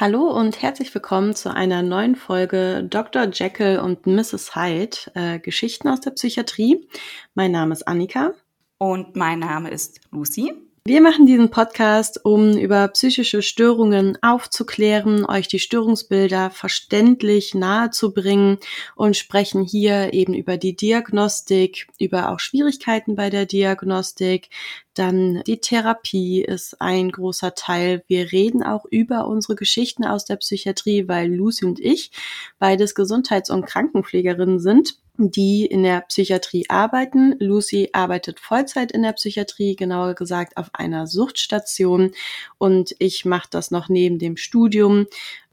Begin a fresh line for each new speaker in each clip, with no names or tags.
Hallo und herzlich willkommen zu einer neuen Folge Dr. Jekyll und Mrs. Hyde, äh, Geschichten aus der Psychiatrie. Mein Name ist Annika.
Und mein Name ist Lucy.
Wir machen diesen Podcast, um über psychische Störungen aufzuklären, euch die Störungsbilder verständlich nahezubringen und sprechen hier eben über die Diagnostik, über auch Schwierigkeiten bei der Diagnostik. Dann die Therapie ist ein großer Teil. Wir reden auch über unsere Geschichten aus der Psychiatrie, weil Lucy und ich beides Gesundheits- und Krankenpflegerinnen sind die in der Psychiatrie arbeiten. Lucy arbeitet Vollzeit in der Psychiatrie, genauer gesagt auf einer Suchtstation und ich mache das noch neben dem Studium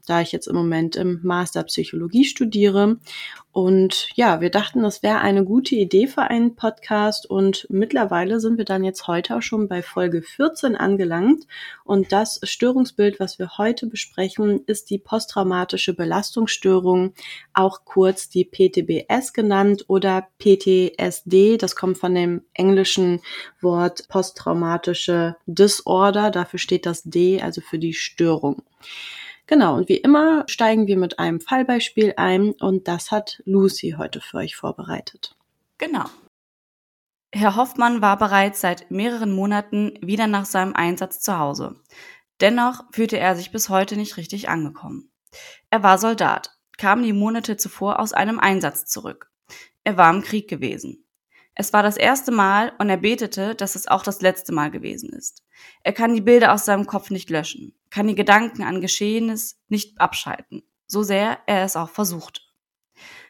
da ich jetzt im Moment im Master Psychologie studiere. Und ja, wir dachten, das wäre eine gute Idee für einen Podcast und mittlerweile sind wir dann jetzt heute auch schon bei Folge 14 angelangt und das Störungsbild, was wir heute besprechen, ist die posttraumatische Belastungsstörung, auch kurz die PTBS genannt oder PTSD. Das kommt von dem englischen Wort posttraumatische Disorder, dafür steht das D, also für die Störung. Genau, und wie immer steigen wir mit einem Fallbeispiel ein und das hat Lucy heute für euch vorbereitet.
Genau. Herr Hoffmann war bereits seit mehreren Monaten wieder nach seinem Einsatz zu Hause. Dennoch fühlte er sich bis heute nicht richtig angekommen. Er war Soldat, kam die Monate zuvor aus einem Einsatz zurück. Er war im Krieg gewesen. Es war das erste Mal und er betete, dass es auch das letzte Mal gewesen ist. Er kann die Bilder aus seinem Kopf nicht löschen, kann die Gedanken an Geschehenes nicht abschalten, so sehr er es auch versuchte.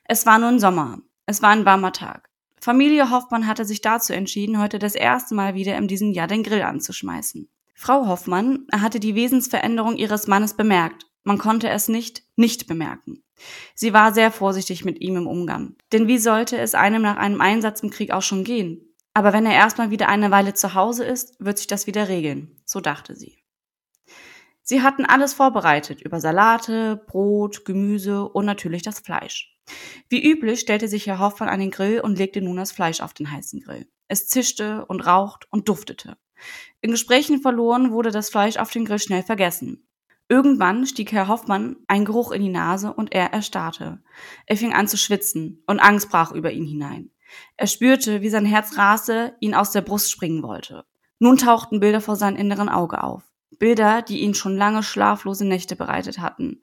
Es war nun Sommer, es war ein warmer Tag. Familie Hoffmann hatte sich dazu entschieden, heute das erste Mal wieder in diesem Jahr den Grill anzuschmeißen. Frau Hoffmann hatte die Wesensveränderung ihres Mannes bemerkt. Man konnte es nicht nicht bemerken. Sie war sehr vorsichtig mit ihm im Umgang. Denn wie sollte es einem nach einem Einsatz im Krieg auch schon gehen? Aber wenn er erstmal wieder eine Weile zu Hause ist, wird sich das wieder regeln, so dachte sie. Sie hatten alles vorbereitet, über Salate, Brot, Gemüse und natürlich das Fleisch. Wie üblich stellte sich Herr Hoffmann an den Grill und legte nun das Fleisch auf den heißen Grill. Es zischte und raucht und duftete. In Gesprächen verloren wurde das Fleisch auf dem Grill schnell vergessen. Irgendwann stieg Herr Hoffmann ein Geruch in die Nase und er erstarrte. Er fing an zu schwitzen und Angst brach über ihn hinein. Er spürte, wie sein Herz rase, ihn aus der Brust springen wollte. Nun tauchten Bilder vor seinem inneren Auge auf. Bilder, die ihn schon lange schlaflose Nächte bereitet hatten.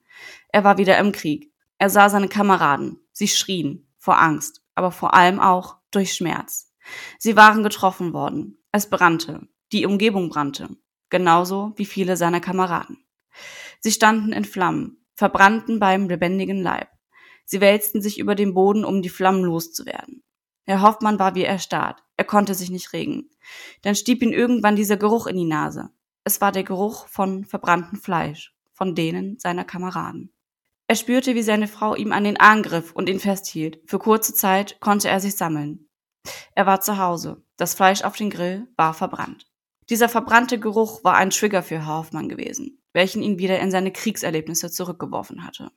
Er war wieder im Krieg. Er sah seine Kameraden. Sie schrien vor Angst, aber vor allem auch durch Schmerz. Sie waren getroffen worden. Es brannte. Die Umgebung brannte. Genauso wie viele seiner Kameraden. Sie standen in Flammen, verbrannten beim lebendigen Leib. Sie wälzten sich über den Boden, um die Flammen loszuwerden. Herr Hoffmann war wie erstarrt. Er konnte sich nicht regen. Dann stieb ihn irgendwann dieser Geruch in die Nase. Es war der Geruch von verbranntem Fleisch, von denen seiner Kameraden. Er spürte, wie seine Frau ihm an den Arm griff und ihn festhielt. Für kurze Zeit konnte er sich sammeln. Er war zu Hause. Das Fleisch auf dem Grill war verbrannt. Dieser verbrannte Geruch war ein Trigger für Hoffmann gewesen welchen ihn wieder in seine Kriegserlebnisse zurückgeworfen hatte.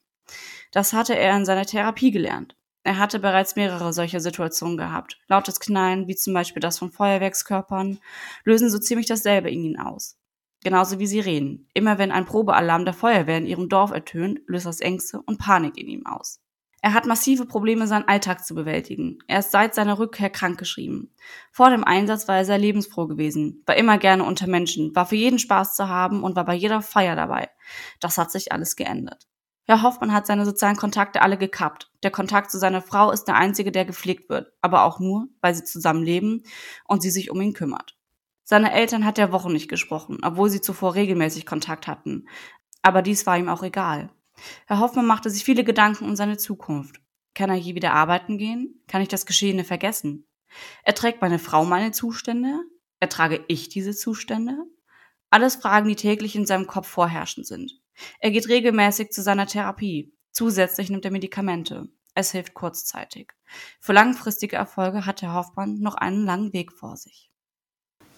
Das hatte er in seiner Therapie gelernt. Er hatte bereits mehrere solcher Situationen gehabt. Lautes Knallen, wie zum Beispiel das von Feuerwerkskörpern, lösen so ziemlich dasselbe in ihn aus. Genauso wie Sirenen. Immer wenn ein Probealarm der Feuerwehr in ihrem Dorf ertönt, löst das Ängste und Panik in ihm aus. Er hat massive Probleme, seinen Alltag zu bewältigen. Er ist seit seiner Rückkehr krankgeschrieben. Vor dem Einsatz war er sehr lebensfroh gewesen, war immer gerne unter Menschen, war für jeden Spaß zu haben und war bei jeder Feier dabei. Das hat sich alles geändert. Herr Hoffmann hat seine sozialen Kontakte alle gekappt. Der Kontakt zu seiner Frau ist der einzige, der gepflegt wird, aber auch nur, weil sie zusammen leben und sie sich um ihn kümmert. Seine Eltern hat er Wochen nicht gesprochen, obwohl sie zuvor regelmäßig Kontakt hatten. Aber dies war ihm auch egal. Herr Hoffmann machte sich viele Gedanken um seine Zukunft. Kann er je wieder arbeiten gehen? Kann ich das Geschehene vergessen? Erträgt meine Frau meine Zustände? Ertrage ich diese Zustände? Alles Fragen, die täglich in seinem Kopf vorherrschend sind. Er geht regelmäßig zu seiner Therapie. Zusätzlich nimmt er Medikamente. Es hilft kurzzeitig. Für langfristige Erfolge hat Herr Hoffmann noch einen langen Weg vor sich.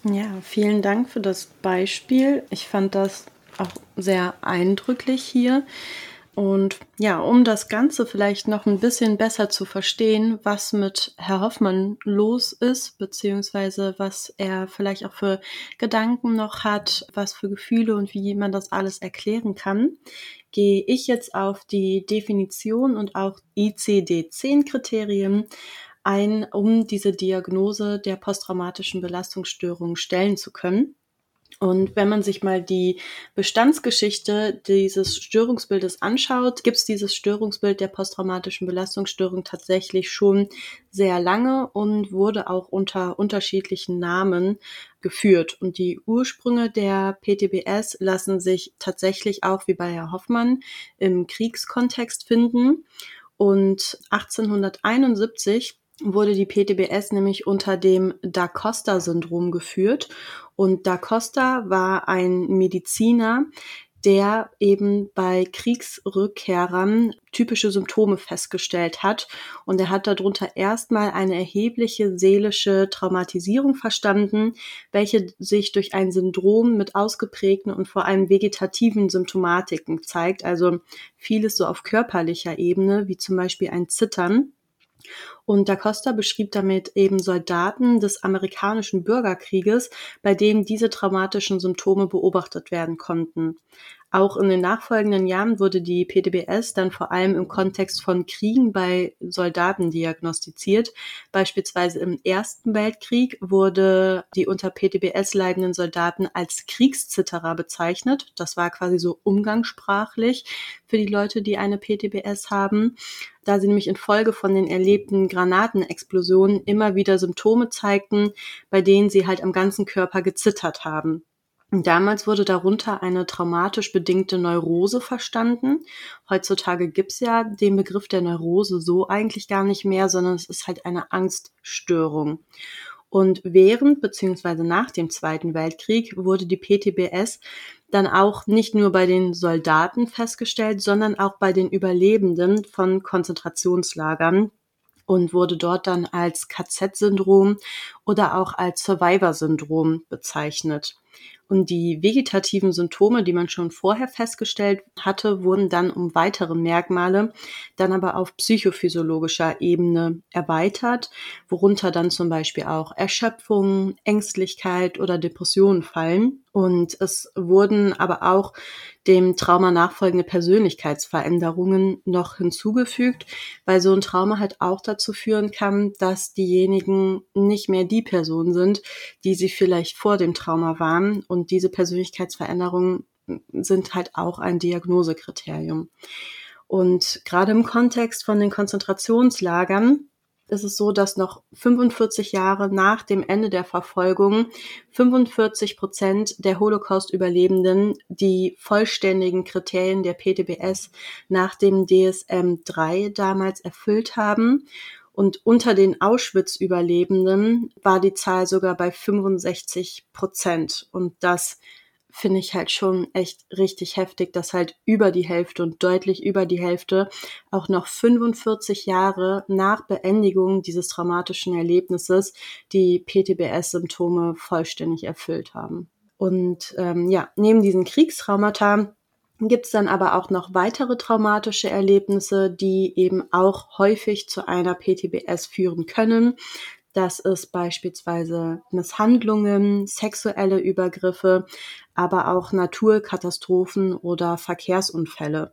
Ja, vielen Dank für das Beispiel. Ich fand das auch sehr eindrücklich hier. Und ja, um das Ganze vielleicht noch ein bisschen besser zu verstehen, was mit Herr Hoffmann los ist, beziehungsweise was er vielleicht auch für Gedanken noch hat, was für Gefühle und wie man das alles erklären kann, gehe ich jetzt auf die Definition und auch ICD-10-Kriterien ein, um diese Diagnose der posttraumatischen Belastungsstörung stellen zu können. Und wenn man sich mal die Bestandsgeschichte dieses Störungsbildes anschaut, gibt es dieses Störungsbild der posttraumatischen Belastungsstörung tatsächlich schon sehr lange und wurde auch unter unterschiedlichen Namen geführt. Und die Ursprünge der PTBS lassen sich tatsächlich auch wie bei Herr Hoffmann im Kriegskontext finden. Und 1871 wurde die PTBS nämlich unter dem Da Costa-Syndrom geführt. Und Da Costa war ein Mediziner, der eben bei Kriegsrückkehrern typische Symptome festgestellt hat. Und er hat darunter erstmal eine erhebliche seelische Traumatisierung verstanden, welche sich durch ein Syndrom mit ausgeprägten und vor allem vegetativen Symptomatiken zeigt. Also vieles so auf körperlicher Ebene, wie zum Beispiel ein Zittern. Und Da Costa beschrieb damit eben Soldaten des amerikanischen Bürgerkrieges, bei denen diese traumatischen Symptome beobachtet werden konnten. Auch in den nachfolgenden Jahren wurde die PTBS dann vor allem im Kontext von Kriegen bei Soldaten diagnostiziert. Beispielsweise im Ersten Weltkrieg wurde die unter PTBS leidenden Soldaten als Kriegszitterer bezeichnet. Das war quasi so umgangssprachlich für die Leute, die eine PTBS haben, da sie nämlich infolge von den erlebten Granatenexplosionen immer wieder Symptome zeigten, bei denen sie halt am ganzen Körper gezittert haben. Damals wurde darunter eine traumatisch bedingte Neurose verstanden. Heutzutage gibt's ja den Begriff der Neurose so eigentlich gar nicht mehr, sondern es ist halt eine Angststörung. Und während bzw. nach dem Zweiten Weltkrieg wurde die PTBS dann auch nicht nur bei den Soldaten festgestellt, sondern auch bei den Überlebenden von Konzentrationslagern und wurde dort dann als KZ-Syndrom oder auch als Survivor-Syndrom bezeichnet. Und die vegetativen Symptome, die man schon vorher festgestellt hatte, wurden dann um weitere Merkmale, dann aber auf psychophysiologischer Ebene erweitert, worunter dann zum Beispiel auch Erschöpfung, Ängstlichkeit oder Depressionen fallen. Und es wurden aber auch dem Trauma nachfolgende Persönlichkeitsveränderungen noch hinzugefügt, weil so ein Trauma halt auch dazu führen kann, dass diejenigen nicht mehr die Person sind, die sie vielleicht vor dem Trauma waren. Und diese Persönlichkeitsveränderungen sind halt auch ein Diagnosekriterium. Und gerade im Kontext von den Konzentrationslagern ist es so, dass noch 45 Jahre nach dem Ende der Verfolgung 45 Prozent der Holocaust-Überlebenden die vollständigen Kriterien der PTBS nach dem DSM-3 damals erfüllt haben. Und unter den Auschwitz-Überlebenden war die Zahl sogar bei 65 Prozent. Und das finde ich halt schon echt richtig heftig, dass halt über die Hälfte und deutlich über die Hälfte auch noch 45 Jahre nach Beendigung dieses traumatischen Erlebnisses die PTBS-Symptome vollständig erfüllt haben. Und ähm, ja, neben diesen Kriegstraumata gibt es dann aber auch noch weitere traumatische Erlebnisse, die eben auch häufig zu einer PTBS führen können. Das ist beispielsweise Misshandlungen, sexuelle Übergriffe, aber auch Naturkatastrophen oder Verkehrsunfälle.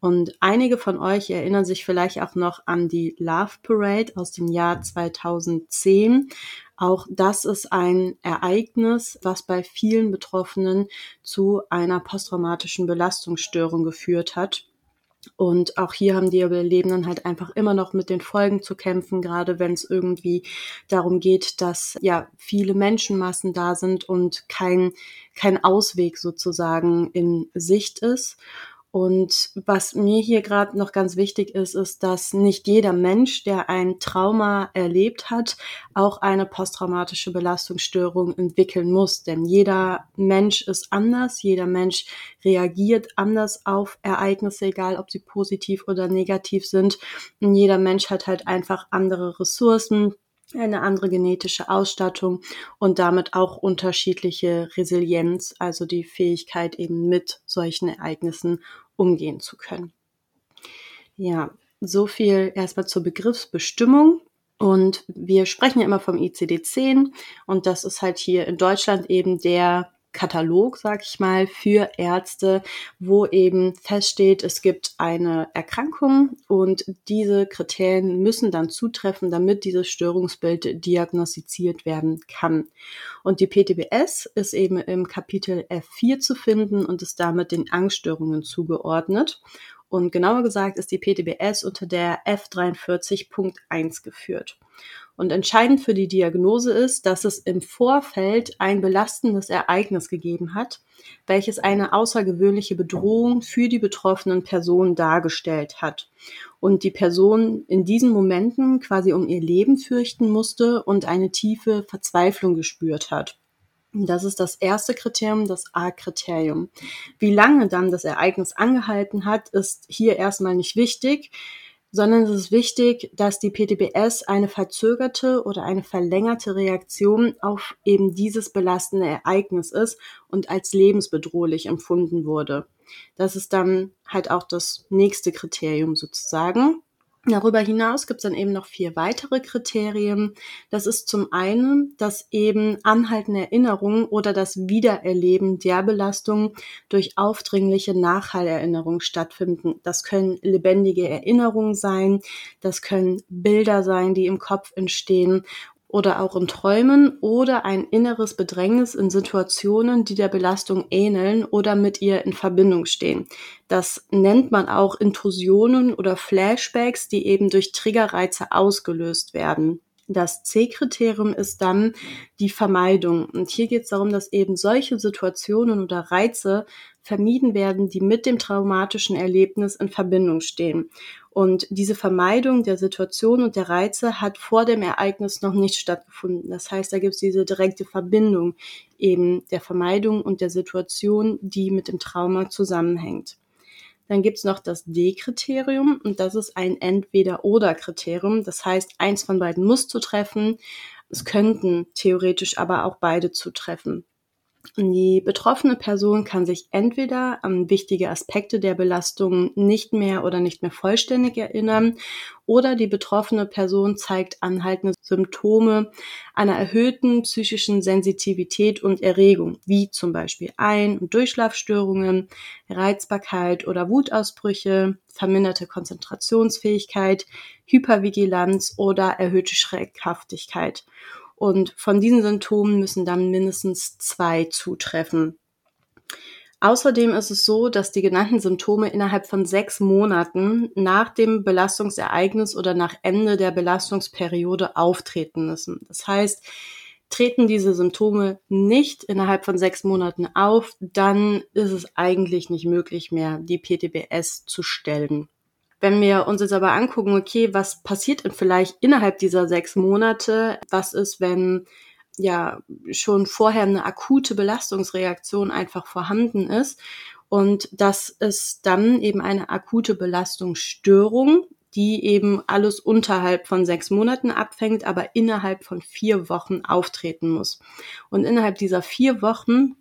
Und einige von euch erinnern sich vielleicht auch noch an die Love Parade aus dem Jahr 2010. Auch das ist ein Ereignis, was bei vielen Betroffenen zu einer posttraumatischen Belastungsstörung geführt hat. Und auch hier haben die Überlebenden halt einfach immer noch mit den Folgen zu kämpfen, gerade wenn es irgendwie darum geht, dass ja viele Menschenmassen da sind und kein, kein Ausweg sozusagen in Sicht ist. Und was mir hier gerade noch ganz wichtig ist, ist, dass nicht jeder Mensch, der ein Trauma erlebt hat, auch eine posttraumatische Belastungsstörung entwickeln muss. Denn jeder Mensch ist anders, jeder Mensch reagiert anders auf Ereignisse, egal ob sie positiv oder negativ sind. Und jeder Mensch hat halt einfach andere Ressourcen, eine andere genetische Ausstattung und damit auch unterschiedliche Resilienz, also die Fähigkeit eben mit solchen Ereignissen umgehen zu können. Ja, so viel erstmal zur Begriffsbestimmung. Und wir sprechen ja immer vom ICD-10 und das ist halt hier in Deutschland eben der Katalog, sag ich mal, für Ärzte, wo eben feststeht, es gibt eine Erkrankung und diese Kriterien müssen dann zutreffen, damit dieses Störungsbild diagnostiziert werden kann. Und die PTBS ist eben im Kapitel F4 zu finden und ist damit den Angststörungen zugeordnet. Und genauer gesagt ist die PTBS unter der F43.1 geführt. Und entscheidend für die Diagnose ist, dass es im Vorfeld ein belastendes Ereignis gegeben hat, welches eine außergewöhnliche Bedrohung für die betroffenen Personen dargestellt hat. Und die Person in diesen Momenten quasi um ihr Leben fürchten musste und eine tiefe Verzweiflung gespürt hat. Das ist das erste Kriterium, das A-Kriterium. Wie lange dann das Ereignis angehalten hat, ist hier erstmal nicht wichtig sondern es ist wichtig, dass die PTBS eine verzögerte oder eine verlängerte Reaktion auf eben dieses belastende Ereignis ist und als lebensbedrohlich empfunden wurde. Das ist dann halt auch das nächste Kriterium sozusagen. Darüber hinaus gibt es dann eben noch vier weitere Kriterien. Das ist zum einen, dass eben anhaltende Erinnerungen oder das Wiedererleben der Belastung durch aufdringliche Nachhallerinnerungen stattfinden. Das können lebendige Erinnerungen sein, das können Bilder sein, die im Kopf entstehen oder auch in Träumen oder ein inneres Bedrängnis in Situationen, die der Belastung ähneln oder mit ihr in Verbindung stehen. Das nennt man auch Intrusionen oder Flashbacks, die eben durch Triggerreize ausgelöst werden. Das C-Kriterium ist dann die Vermeidung. Und hier geht es darum, dass eben solche Situationen oder Reize vermieden werden, die mit dem traumatischen Erlebnis in Verbindung stehen. Und diese Vermeidung der Situation und der Reize hat vor dem Ereignis noch nicht stattgefunden. Das heißt, da gibt es diese direkte Verbindung eben der Vermeidung und der Situation, die mit dem Trauma zusammenhängt. Dann gibt es noch das D-Kriterium und das ist ein Entweder-Oder-Kriterium. Das heißt, eins von beiden muss zutreffen. Es könnten theoretisch aber auch beide zutreffen. Die betroffene Person kann sich entweder an wichtige Aspekte der Belastung nicht mehr oder nicht mehr vollständig erinnern oder die betroffene Person zeigt anhaltende Symptome einer erhöhten psychischen Sensitivität und Erregung, wie zum Beispiel Ein- und Durchschlafstörungen, Reizbarkeit oder Wutausbrüche, verminderte Konzentrationsfähigkeit, Hypervigilanz oder erhöhte Schreckhaftigkeit. Und von diesen Symptomen müssen dann mindestens zwei zutreffen. Außerdem ist es so, dass die genannten Symptome innerhalb von sechs Monaten nach dem Belastungsereignis oder nach Ende der Belastungsperiode auftreten müssen. Das heißt, treten diese Symptome nicht innerhalb von sechs Monaten auf, dann ist es eigentlich nicht möglich mehr, die PTBS zu stellen. Wenn wir uns jetzt aber angucken, okay, was passiert denn vielleicht innerhalb dieser sechs Monate? Was ist, wenn ja schon vorher eine akute Belastungsreaktion einfach vorhanden ist? Und das ist dann eben eine akute Belastungsstörung, die eben alles unterhalb von sechs Monaten abfängt, aber innerhalb von vier Wochen auftreten muss. Und innerhalb dieser vier Wochen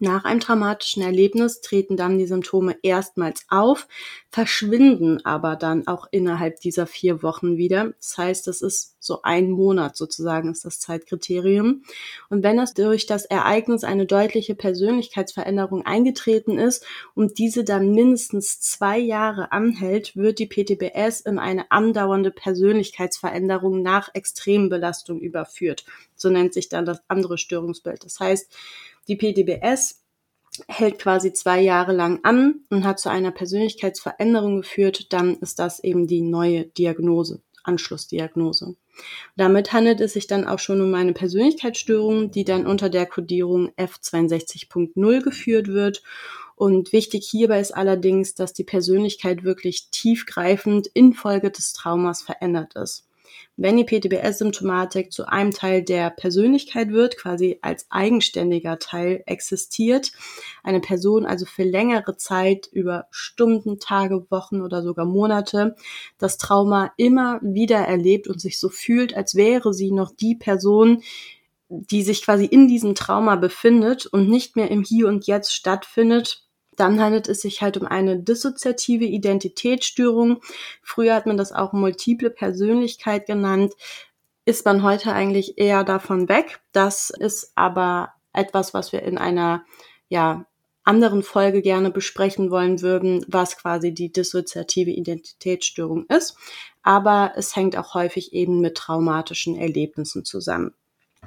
nach einem traumatischen Erlebnis treten dann die Symptome erstmals auf, verschwinden aber dann auch innerhalb dieser vier Wochen wieder. Das heißt, das ist so ein Monat sozusagen ist das Zeitkriterium. Und wenn es durch das Ereignis eine deutliche Persönlichkeitsveränderung eingetreten ist und diese dann mindestens zwei Jahre anhält, wird die PTBS in eine andauernde Persönlichkeitsveränderung nach Extrembelastung überführt. So nennt sich dann das andere Störungsbild. Das heißt, die PDBS hält quasi zwei Jahre lang an und hat zu einer Persönlichkeitsveränderung geführt, dann ist das eben die neue Diagnose, Anschlussdiagnose. Damit handelt es sich dann auch schon um eine Persönlichkeitsstörung, die dann unter der Kodierung F62.0 geführt wird. Und wichtig hierbei ist allerdings, dass die Persönlichkeit wirklich tiefgreifend infolge des Traumas verändert ist. Wenn die PTBS-Symptomatik zu einem Teil der Persönlichkeit wird, quasi als eigenständiger Teil existiert, eine Person also für längere Zeit über Stunden, Tage, Wochen oder sogar Monate das Trauma immer wieder erlebt und sich so fühlt, als wäre sie noch die Person, die sich quasi in diesem Trauma befindet und nicht mehr im Hier und Jetzt stattfindet, dann handelt es sich halt um eine dissoziative Identitätsstörung. Früher hat man das auch multiple Persönlichkeit genannt. Ist man heute eigentlich eher davon weg. Das ist aber etwas, was wir in einer ja, anderen Folge gerne besprechen wollen würden, was quasi die dissoziative Identitätsstörung ist. Aber es hängt auch häufig eben mit traumatischen Erlebnissen zusammen.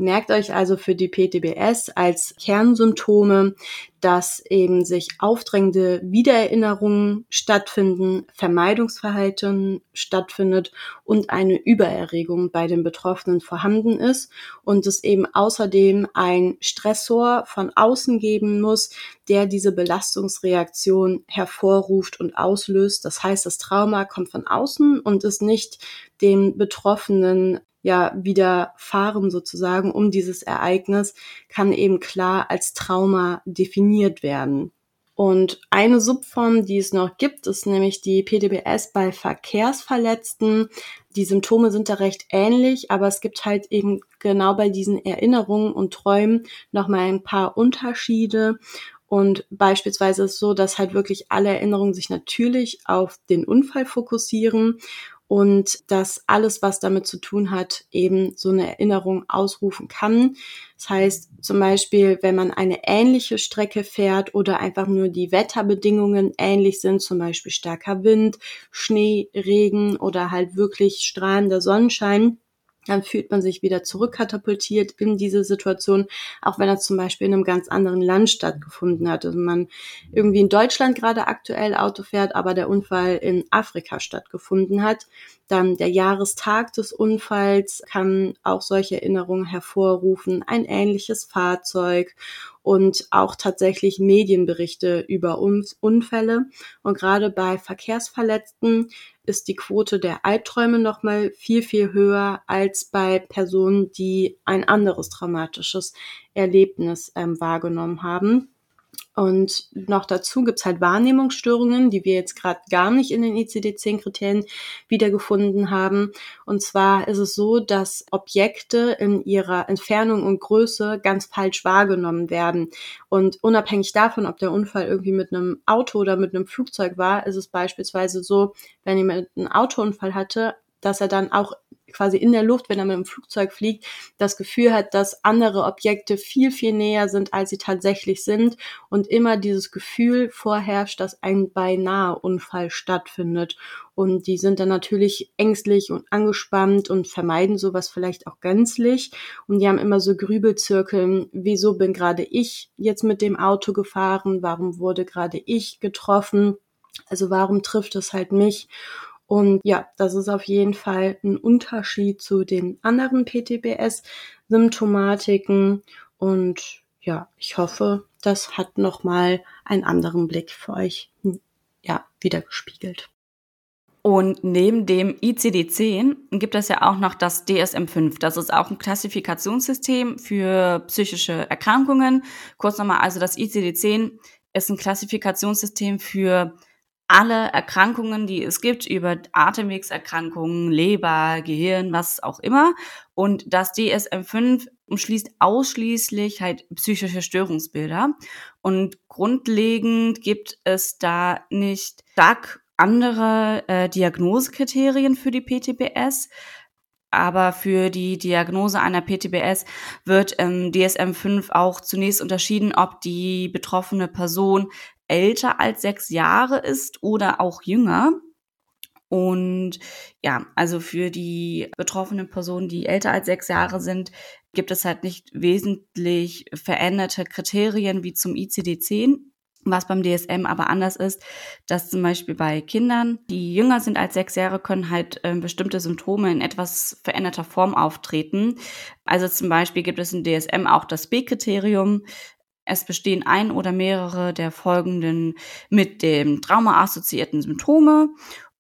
Merkt euch also für die PTBS als Kernsymptome, dass eben sich aufdrängende Wiedererinnerungen stattfinden, Vermeidungsverhalten stattfindet und eine Übererregung bei den Betroffenen vorhanden ist und es eben außerdem ein Stressor von außen geben muss, der diese Belastungsreaktion hervorruft und auslöst. Das heißt, das Trauma kommt von außen und ist nicht dem Betroffenen ja widerfahren sozusagen um dieses Ereignis, kann eben klar als Trauma definiert werden. Und eine Subform, die es noch gibt, ist nämlich die PDBS bei Verkehrsverletzten. Die Symptome sind da recht ähnlich, aber es gibt halt eben genau bei diesen Erinnerungen und Träumen nochmal ein paar Unterschiede. Und beispielsweise ist es so, dass halt wirklich alle Erinnerungen sich natürlich auf den Unfall fokussieren und dass alles, was damit zu tun hat, eben so eine Erinnerung ausrufen kann. Das heißt zum Beispiel, wenn man eine ähnliche Strecke fährt oder einfach nur die Wetterbedingungen ähnlich sind, zum Beispiel starker Wind, Schnee, Regen oder halt wirklich strahlender Sonnenschein, dann fühlt man sich wieder zurückkatapultiert in diese Situation, auch wenn das zum Beispiel in einem ganz anderen Land stattgefunden hat. Also man irgendwie in Deutschland gerade aktuell Auto fährt, aber der Unfall in Afrika stattgefunden hat. Dann der Jahrestag des Unfalls kann auch solche Erinnerungen hervorrufen, ein ähnliches Fahrzeug und auch tatsächlich Medienberichte über Unfälle. Und gerade bei Verkehrsverletzten ist die Quote der Albträume nochmal viel, viel höher als bei Personen, die ein anderes traumatisches Erlebnis ähm, wahrgenommen haben. Und noch dazu gibt's halt Wahrnehmungsstörungen, die wir jetzt gerade gar nicht in den ICD-10-Kriterien wiedergefunden haben. Und zwar ist es so, dass Objekte in ihrer Entfernung und Größe ganz falsch wahrgenommen werden. Und unabhängig davon, ob der Unfall irgendwie mit einem Auto oder mit einem Flugzeug war, ist es beispielsweise so, wenn jemand einen Autounfall hatte, dass er dann auch quasi in der Luft, wenn er mit dem Flugzeug fliegt, das Gefühl hat, dass andere Objekte viel, viel näher sind, als sie tatsächlich sind und immer dieses Gefühl vorherrscht, dass ein beinahe Unfall stattfindet. Und die sind dann natürlich ängstlich und angespannt und vermeiden sowas vielleicht auch gänzlich. Und die haben immer so Grübelzirkeln, wieso bin gerade ich jetzt mit dem Auto gefahren? Warum wurde gerade ich getroffen? Also warum trifft es halt mich? Und ja, das ist auf jeden Fall ein Unterschied zu den anderen PTBS-Symptomatiken. Und ja, ich hoffe, das hat nochmal einen anderen Blick für euch ja, wiedergespiegelt.
Und neben dem ICD-10 gibt es ja auch noch das DSM-5. Das ist auch ein Klassifikationssystem für psychische Erkrankungen. Kurz nochmal, also das ICD-10 ist ein Klassifikationssystem für alle Erkrankungen, die es gibt, über Atemwegserkrankungen, Leber, Gehirn, was auch immer. Und das DSM-5 umschließt ausschließlich halt psychische Störungsbilder. Und grundlegend gibt es da nicht stark andere äh, Diagnosekriterien für die PTBS. Aber für die Diagnose einer PTBS wird im DSM-5 auch zunächst unterschieden, ob die betroffene Person älter als sechs Jahre ist oder auch jünger. Und ja, also für die betroffenen Personen, die älter als sechs Jahre sind, gibt es halt nicht wesentlich veränderte Kriterien wie zum ICD-10. Was beim DSM aber anders ist, dass zum Beispiel bei Kindern, die jünger sind als sechs Jahre, können halt äh, bestimmte Symptome in etwas veränderter Form auftreten. Also zum Beispiel gibt es im DSM auch das B-Kriterium, es bestehen ein oder mehrere der folgenden mit dem Trauma assoziierten Symptome.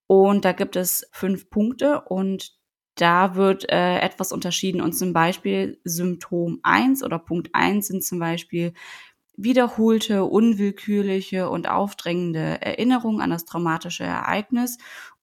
Und da gibt es fünf Punkte und da wird äh, etwas unterschieden. Und zum Beispiel Symptom 1 oder Punkt 1 sind zum Beispiel wiederholte, unwillkürliche und aufdrängende Erinnerungen an das traumatische Ereignis.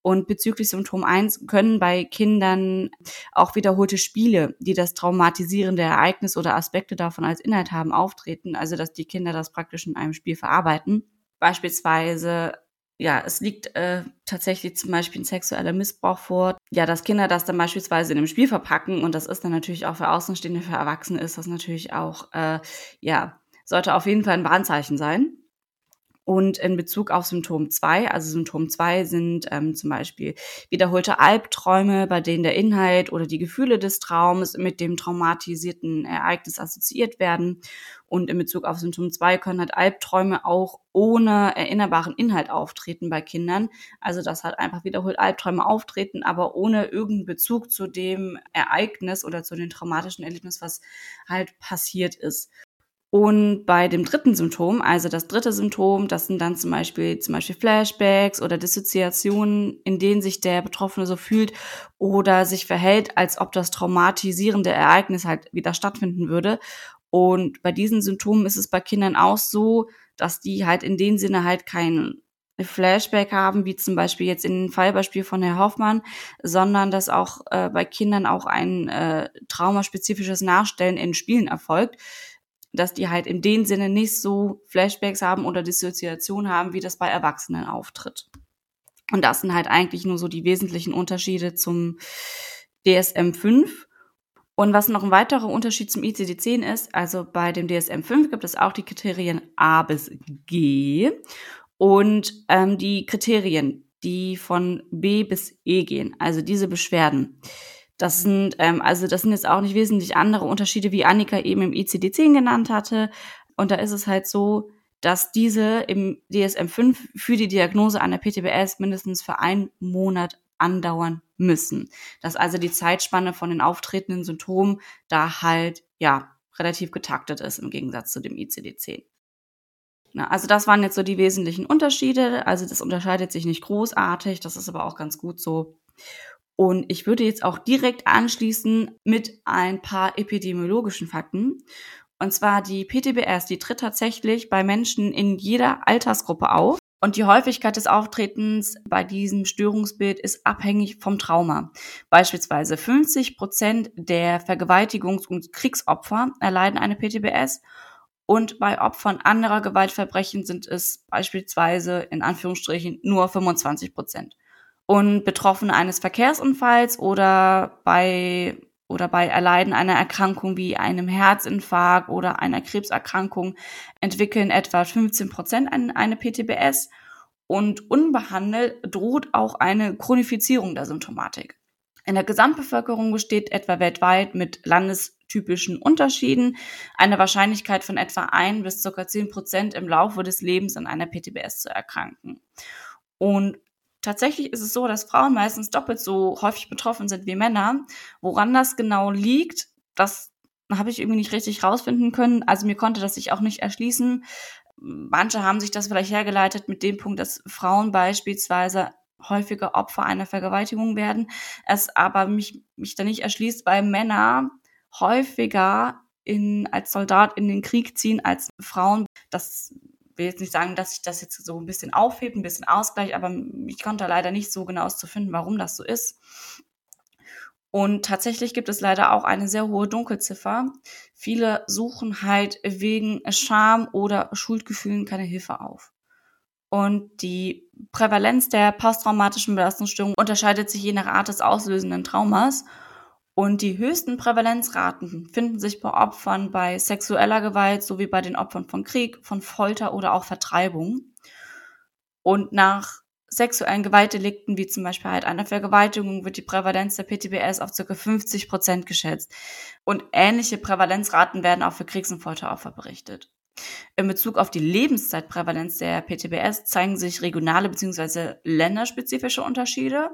Und bezüglich Symptom 1 können bei Kindern auch wiederholte Spiele, die das traumatisierende Ereignis oder Aspekte davon als Inhalt haben, auftreten. Also dass die Kinder das praktisch in einem Spiel verarbeiten. Beispielsweise, ja, es liegt äh, tatsächlich zum Beispiel ein sexueller Missbrauch vor. Ja, dass Kinder das dann beispielsweise in einem Spiel verpacken und das ist dann natürlich auch für Außenstehende, für Erwachsene ist das natürlich auch, äh, ja, sollte auf jeden Fall ein Warnzeichen sein. Und in Bezug auf Symptom 2, also Symptom 2 sind ähm, zum Beispiel wiederholte Albträume, bei denen der Inhalt oder die Gefühle des Traums mit dem traumatisierten Ereignis assoziiert werden. Und in Bezug auf Symptom 2 können halt Albträume auch ohne erinnerbaren Inhalt auftreten bei Kindern. Also dass halt einfach wiederholt Albträume auftreten, aber ohne irgendeinen Bezug zu dem Ereignis oder zu den traumatischen Erlebnis, was halt passiert ist. Und bei dem dritten Symptom, also das dritte Symptom, das sind dann zum Beispiel, zum Beispiel Flashbacks oder Dissoziationen, in denen sich der Betroffene so fühlt oder sich verhält, als ob das traumatisierende Ereignis halt wieder stattfinden würde. Und bei diesen Symptomen ist es bei Kindern auch so, dass die halt in dem Sinne halt kein Flashback haben, wie zum Beispiel jetzt in dem Fallbeispiel von Herr Hoffmann, sondern dass auch äh, bei Kindern auch ein äh, traumaspezifisches Nachstellen in Spielen erfolgt dass die halt in dem Sinne nicht so Flashbacks haben oder Dissoziation haben, wie das bei Erwachsenen auftritt. Und das sind halt eigentlich nur so die wesentlichen Unterschiede zum DSM-5. Und was noch ein weiterer Unterschied zum ICD-10 ist, also bei dem DSM-5 gibt es auch die Kriterien A bis G und ähm, die Kriterien, die von B bis E gehen, also diese Beschwerden. Das sind, ähm, also das sind jetzt auch nicht wesentlich andere Unterschiede, wie Annika eben im ICD-10 genannt hatte. Und da ist es halt so, dass diese im DSM-5 für die Diagnose einer PTBS mindestens für einen Monat andauern müssen. Dass also die Zeitspanne von den auftretenden Symptomen da halt, ja, relativ getaktet ist im Gegensatz zu dem ICD-10. also das waren jetzt so die wesentlichen Unterschiede. Also das unterscheidet sich nicht großartig, das ist aber auch ganz gut so. Und ich würde jetzt auch direkt anschließen mit ein paar epidemiologischen Fakten. Und zwar die PTBS, die tritt tatsächlich bei Menschen in jeder Altersgruppe auf. Und die Häufigkeit des Auftretens bei diesem Störungsbild ist abhängig vom Trauma. Beispielsweise 50 Prozent der Vergewaltigungs- und Kriegsopfer erleiden eine PTBS und bei Opfern anderer Gewaltverbrechen sind es beispielsweise in Anführungsstrichen nur 25 Prozent und Betroffene eines Verkehrsunfalls oder bei oder bei Erleiden einer Erkrankung wie einem Herzinfarkt oder einer Krebserkrankung entwickeln etwa 15 Prozent eine PTBS und unbehandelt droht auch eine Chronifizierung der Symptomatik. In der Gesamtbevölkerung besteht etwa weltweit mit landestypischen Unterschieden eine Wahrscheinlichkeit von etwa ein bis ca. 10 Prozent im Laufe des Lebens an einer PTBS zu erkranken. Und Tatsächlich ist es so, dass Frauen meistens doppelt so häufig betroffen sind wie Männer. Woran das genau liegt, das habe ich irgendwie nicht richtig rausfinden können. Also mir konnte das sich auch nicht erschließen. Manche haben sich das vielleicht hergeleitet mit dem Punkt, dass Frauen beispielsweise häufiger Opfer einer Vergewaltigung werden, es aber mich, mich da nicht erschließt, weil Männer häufiger in, als Soldat in den Krieg ziehen als Frauen. Das will jetzt nicht sagen, dass ich das jetzt so ein bisschen aufhebe, ein bisschen ausgleich, aber ich konnte leider nicht so genau zu finden, warum das so ist. Und tatsächlich gibt es leider auch eine sehr hohe Dunkelziffer. Viele suchen halt wegen Scham oder Schuldgefühlen keine Hilfe auf. Und die Prävalenz der posttraumatischen Belastungsstörung unterscheidet sich je nach Art des auslösenden Traumas. Und die höchsten Prävalenzraten finden sich bei Opfern bei sexueller Gewalt sowie bei den Opfern von Krieg, von Folter oder auch Vertreibung. Und nach sexuellen Gewaltdelikten, wie zum Beispiel halt einer Vergewaltigung, wird die Prävalenz der PTBS auf ca. 50 Prozent geschätzt. Und ähnliche Prävalenzraten werden auch für Kriegs- und Folteropfer berichtet. In Bezug auf die Lebenszeitprävalenz der PTBS zeigen sich regionale bzw. länderspezifische Unterschiede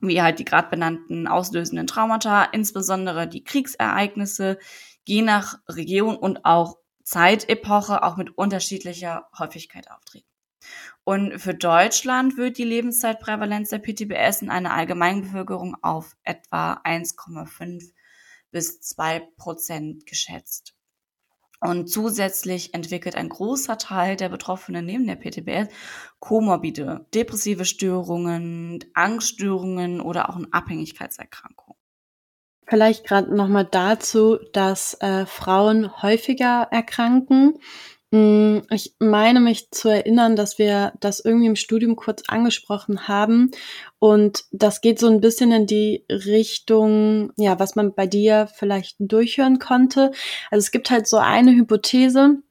wie halt die gerade benannten auslösenden Traumata, insbesondere die Kriegsereignisse, je nach Region und auch Zeitepoche auch mit unterschiedlicher Häufigkeit auftreten. Und für Deutschland wird die Lebenszeitprävalenz der PTBS in einer Allgemeinbevölkerung auf etwa 1,5 bis 2 Prozent geschätzt. Und zusätzlich entwickelt ein großer Teil der Betroffenen neben der PTBS komorbide, depressive Störungen, Angststörungen oder auch eine Abhängigkeitserkrankung.
Vielleicht gerade nochmal dazu, dass äh, Frauen häufiger erkranken. Mm, ich meine mich zu erinnern, dass wir das irgendwie im Studium kurz angesprochen haben. Und das geht so ein bisschen in die Richtung, ja, was man bei dir vielleicht durchhören konnte. Also es gibt halt so eine Hypothese,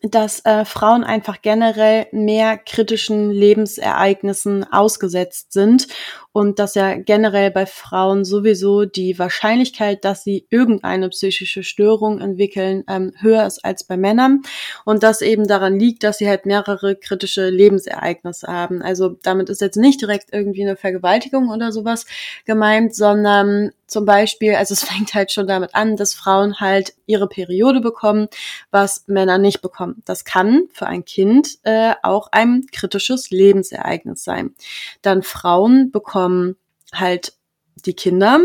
dass äh, Frauen einfach generell mehr kritischen Lebensereignissen ausgesetzt sind und dass ja generell bei Frauen sowieso die Wahrscheinlichkeit, dass sie irgendeine psychische Störung entwickeln, ähm, höher ist als bei Männern und das eben daran liegt, dass sie halt mehrere kritische Lebensereignisse haben. Also damit ist jetzt nicht direkt irgendwie eine Vergewaltigung oder sowas gemeint, sondern zum Beispiel, also es fängt halt schon damit an, dass Frauen halt ihre Periode bekommen, was Männer nicht bekommen. Das kann für ein Kind äh, auch ein kritisches Lebensereignis sein. Dann Frauen bekommen halt die Kinder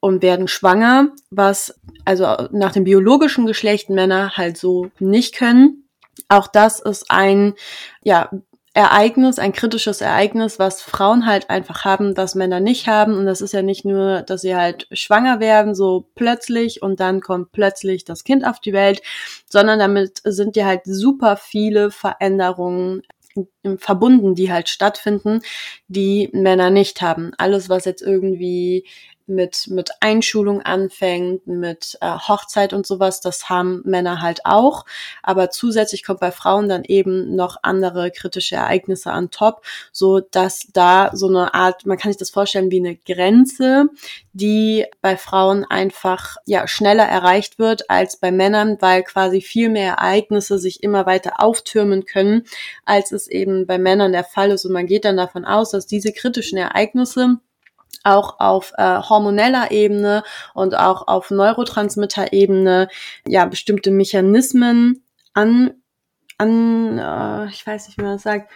und werden schwanger, was also nach dem biologischen Geschlecht Männer halt so nicht können. Auch das ist ein ja Ereignis, ein kritisches Ereignis, was Frauen halt einfach haben, was Männer nicht haben. Und das ist ja nicht nur, dass sie halt schwanger werden, so plötzlich und dann kommt plötzlich das Kind auf die Welt, sondern damit sind ja halt super viele Veränderungen verbunden, die halt stattfinden, die Männer nicht haben. Alles, was jetzt irgendwie mit, mit Einschulung anfängt, mit äh, Hochzeit und sowas, das haben Männer halt auch. Aber zusätzlich kommt bei Frauen dann eben noch andere kritische Ereignisse an top, so dass da so eine Art, man kann sich das vorstellen wie eine Grenze, die bei Frauen einfach ja schneller erreicht wird als bei Männern, weil quasi viel mehr Ereignisse sich immer weiter auftürmen können, als es eben bei Männern der Fall ist. Und man geht dann davon aus, dass diese kritischen Ereignisse auch auf äh, hormoneller Ebene und auch auf Neurotransmitter-Ebene ja bestimmte Mechanismen an, an äh, ich weiß nicht, wie man das sagt,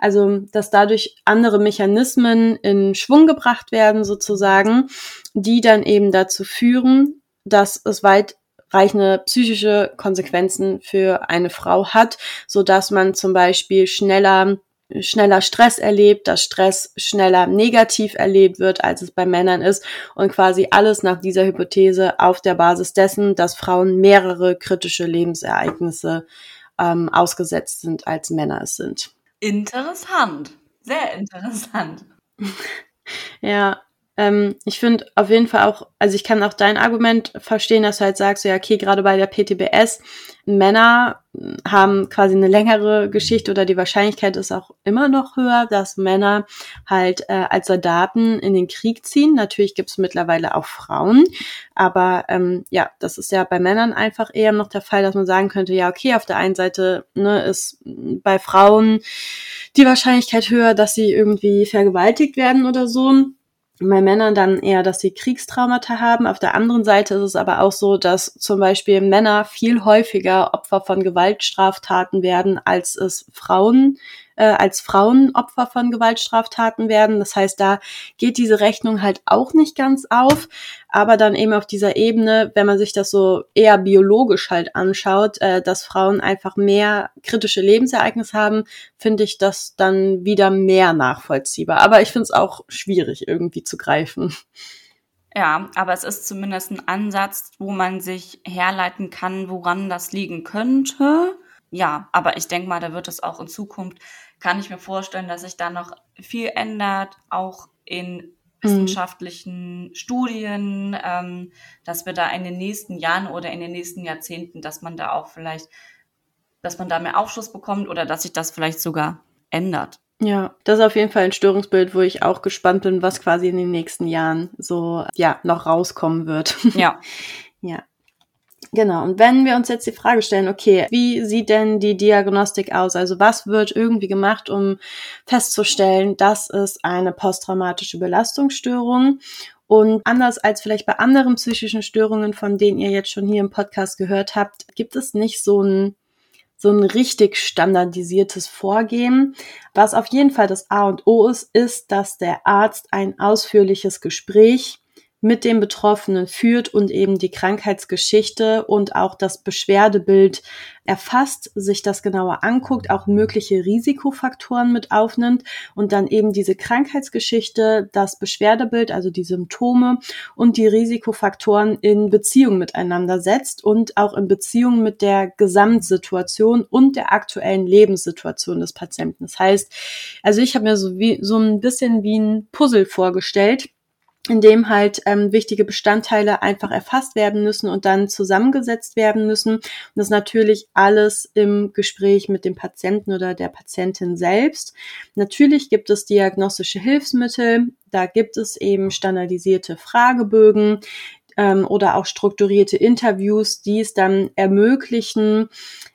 also dass dadurch andere Mechanismen in Schwung gebracht werden sozusagen, die dann eben dazu führen, dass es weitreichende psychische Konsequenzen für eine Frau hat, so dass man zum Beispiel schneller schneller Stress erlebt, dass Stress schneller negativ erlebt wird, als es bei Männern ist und quasi alles nach dieser Hypothese auf der Basis dessen, dass Frauen mehrere kritische Lebensereignisse ähm, ausgesetzt sind, als Männer es sind.
Interessant, sehr interessant.
ja, ähm, ich finde auf jeden Fall auch, also ich kann auch dein Argument verstehen, dass du halt sagst, ja, okay, gerade bei der PTBS, Männer haben quasi eine längere Geschichte oder die Wahrscheinlichkeit ist auch immer noch höher, dass Männer halt äh, als Soldaten in den Krieg ziehen. Natürlich gibt es mittlerweile auch Frauen, aber ähm, ja, das ist ja bei Männern einfach eher noch der Fall, dass man sagen könnte, ja, okay, auf der einen Seite ne, ist bei Frauen die Wahrscheinlichkeit höher, dass sie irgendwie vergewaltigt werden oder so bei Männern dann eher, dass sie Kriegstraumata haben. Auf der anderen Seite ist es aber auch so, dass zum Beispiel Männer viel häufiger Opfer von Gewaltstraftaten werden, als es Frauen äh, als Frauen Opfer von Gewaltstraftaten werden. Das heißt, da geht diese Rechnung halt auch nicht ganz auf. Aber dann eben auf dieser Ebene, wenn man sich das so eher biologisch halt anschaut, äh, dass Frauen einfach mehr kritische Lebensereignisse haben, finde ich das dann wieder mehr nachvollziehbar. Aber ich finde es auch schwierig irgendwie zu greifen.
Ja, aber es ist zumindest ein Ansatz, wo man sich herleiten kann, woran das liegen könnte. Ja, aber ich denke mal, da wird es auch in Zukunft kann ich mir vorstellen, dass sich da noch viel ändert, auch in mhm. wissenschaftlichen mhm. Studien, ähm, dass wir da in den nächsten Jahren oder in den nächsten Jahrzehnten, dass man da auch vielleicht, dass man da mehr Aufschluss bekommt oder dass sich das vielleicht sogar ändert.
Ja, das ist auf jeden Fall ein Störungsbild, wo ich auch gespannt bin, was quasi in den nächsten Jahren so, ja, noch rauskommen wird.
Ja.
ja. Genau, und wenn wir uns jetzt die Frage stellen, okay, wie sieht denn die Diagnostik aus? Also was wird irgendwie gemacht, um festzustellen, das ist eine posttraumatische Belastungsstörung? Und anders als vielleicht bei anderen psychischen Störungen, von denen ihr jetzt schon hier im Podcast gehört habt, gibt es nicht so ein so ein richtig standardisiertes Vorgehen. Was auf jeden Fall das A und O ist, ist, dass der Arzt ein ausführliches Gespräch mit dem Betroffenen führt und eben die Krankheitsgeschichte und auch das Beschwerdebild erfasst, sich das genauer anguckt, auch mögliche Risikofaktoren mit aufnimmt und dann eben diese Krankheitsgeschichte, das Beschwerdebild, also die Symptome und die Risikofaktoren in Beziehung miteinander setzt und auch in Beziehung mit der Gesamtsituation und der aktuellen Lebenssituation des Patienten. Das heißt, also ich habe mir so wie so ein bisschen wie ein Puzzle vorgestellt in dem halt ähm, wichtige Bestandteile einfach erfasst werden müssen und dann zusammengesetzt werden müssen. Und das natürlich alles im Gespräch mit dem Patienten oder der Patientin selbst. Natürlich gibt es diagnostische Hilfsmittel, da gibt es eben standardisierte Fragebögen ähm, oder auch strukturierte Interviews, die es dann ermöglichen,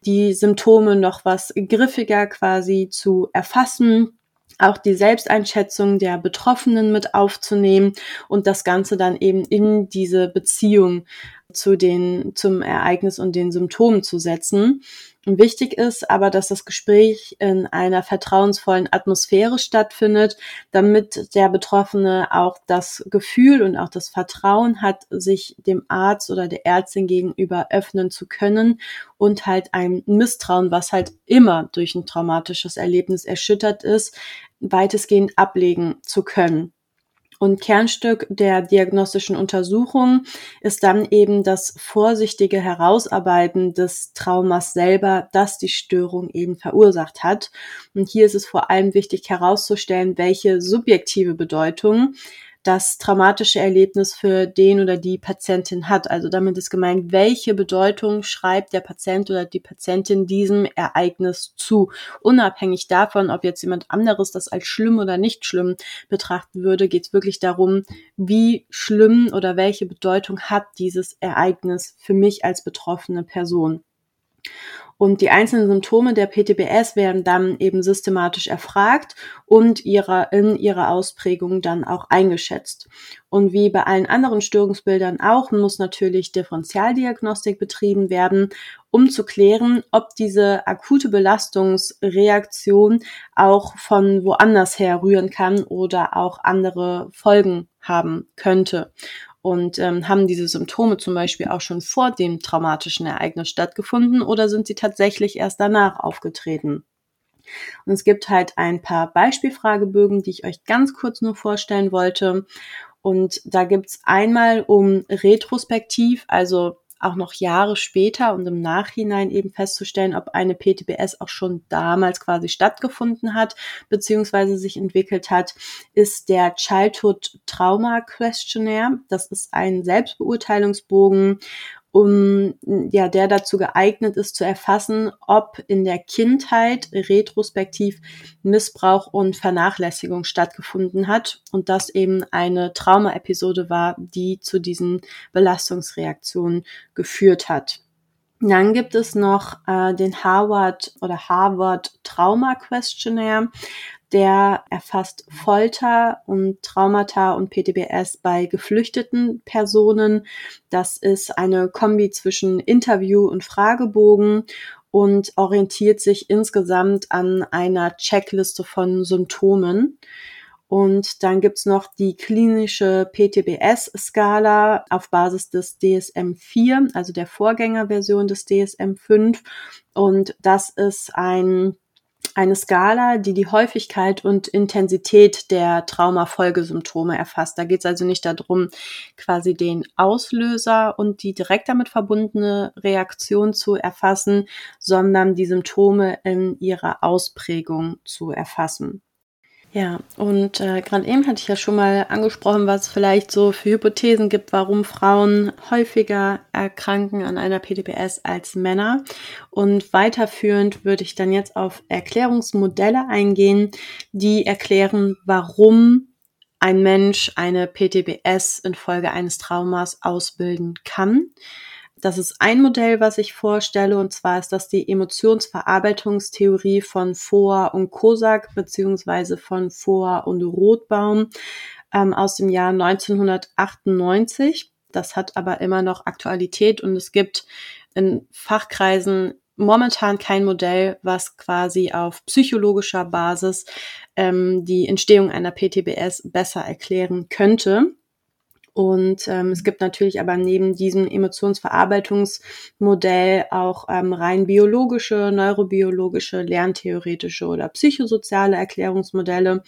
die Symptome noch was griffiger quasi zu erfassen auch die Selbsteinschätzung der Betroffenen mit aufzunehmen und das Ganze dann eben in diese Beziehung zu den, zum Ereignis und den Symptomen zu setzen. Wichtig ist aber, dass das Gespräch in einer vertrauensvollen Atmosphäre stattfindet, damit der Betroffene auch das Gefühl und auch das Vertrauen hat, sich dem Arzt oder der Ärztin gegenüber öffnen zu können und halt ein Misstrauen, was halt immer durch ein traumatisches Erlebnis erschüttert ist, weitestgehend ablegen zu können. Und Kernstück der diagnostischen Untersuchung ist dann eben das vorsichtige Herausarbeiten des Traumas selber, das die Störung eben verursacht hat. Und hier ist es vor allem wichtig herauszustellen, welche subjektive Bedeutung das traumatische Erlebnis für den oder die Patientin hat. Also damit ist gemeint, welche Bedeutung schreibt der Patient oder die Patientin diesem Ereignis zu. Unabhängig davon, ob jetzt jemand anderes das als schlimm oder nicht schlimm betrachten würde, geht es wirklich darum, wie schlimm oder welche Bedeutung hat dieses Ereignis für mich als betroffene Person. Und die einzelnen Symptome der PTBS werden dann eben systematisch erfragt und ihrer, in ihrer Ausprägung dann auch eingeschätzt. Und wie bei allen anderen Störungsbildern auch, muss natürlich Differentialdiagnostik betrieben werden, um zu klären, ob diese akute Belastungsreaktion auch von woanders her rühren kann oder auch andere Folgen haben könnte und ähm, haben diese Symptome zum Beispiel auch schon vor dem traumatischen Ereignis stattgefunden oder sind sie tatsächlich erst danach aufgetreten? Und es gibt halt ein paar Beispielfragebögen, die ich euch ganz kurz nur vorstellen wollte. Und da gibt's einmal um retrospektiv, also auch noch Jahre später und im Nachhinein eben festzustellen, ob eine PTBS auch schon damals quasi stattgefunden hat, beziehungsweise sich entwickelt hat, ist der Childhood Trauma Questionnaire. Das ist ein Selbstbeurteilungsbogen, um, ja, der dazu geeignet ist, zu erfassen, ob in der Kindheit retrospektiv Missbrauch und Vernachlässigung stattgefunden hat und das eben eine Traumaepisode war, die zu diesen Belastungsreaktionen geführt hat. Dann gibt es noch äh, den Harvard oder Harvard Trauma Questionnaire der erfasst Folter und Traumata und PTBS bei geflüchteten Personen. Das ist eine Kombi zwischen Interview und Fragebogen und orientiert sich insgesamt an einer Checkliste von Symptomen. Und dann gibt's noch die klinische PTBS-Skala auf Basis des DSM-4, also der Vorgängerversion des DSM-5. Und das ist ein eine Skala, die die Häufigkeit und Intensität der Traumafolgesymptome erfasst. Da geht es also nicht darum, quasi den Auslöser und die direkt damit verbundene Reaktion zu erfassen, sondern die Symptome in ihrer Ausprägung zu erfassen. Ja, und äh, gerade eben hatte ich ja schon mal angesprochen, was es vielleicht so für Hypothesen gibt, warum Frauen häufiger erkranken an einer PTBS als Männer. Und weiterführend würde ich dann jetzt auf Erklärungsmodelle eingehen, die erklären, warum ein Mensch eine PTBS infolge eines Traumas ausbilden kann. Das ist ein Modell, was ich vorstelle, und zwar ist das die Emotionsverarbeitungstheorie von Foa und Kosak beziehungsweise von Foa und Rothbaum ähm, aus dem Jahr 1998. Das hat aber immer noch Aktualität und es gibt in Fachkreisen momentan kein Modell, was quasi auf psychologischer Basis ähm, die Entstehung einer PTBS besser erklären könnte. Und ähm, es gibt natürlich aber neben diesem Emotionsverarbeitungsmodell auch ähm, rein biologische, neurobiologische, lerntheoretische oder psychosoziale Erklärungsmodelle. Und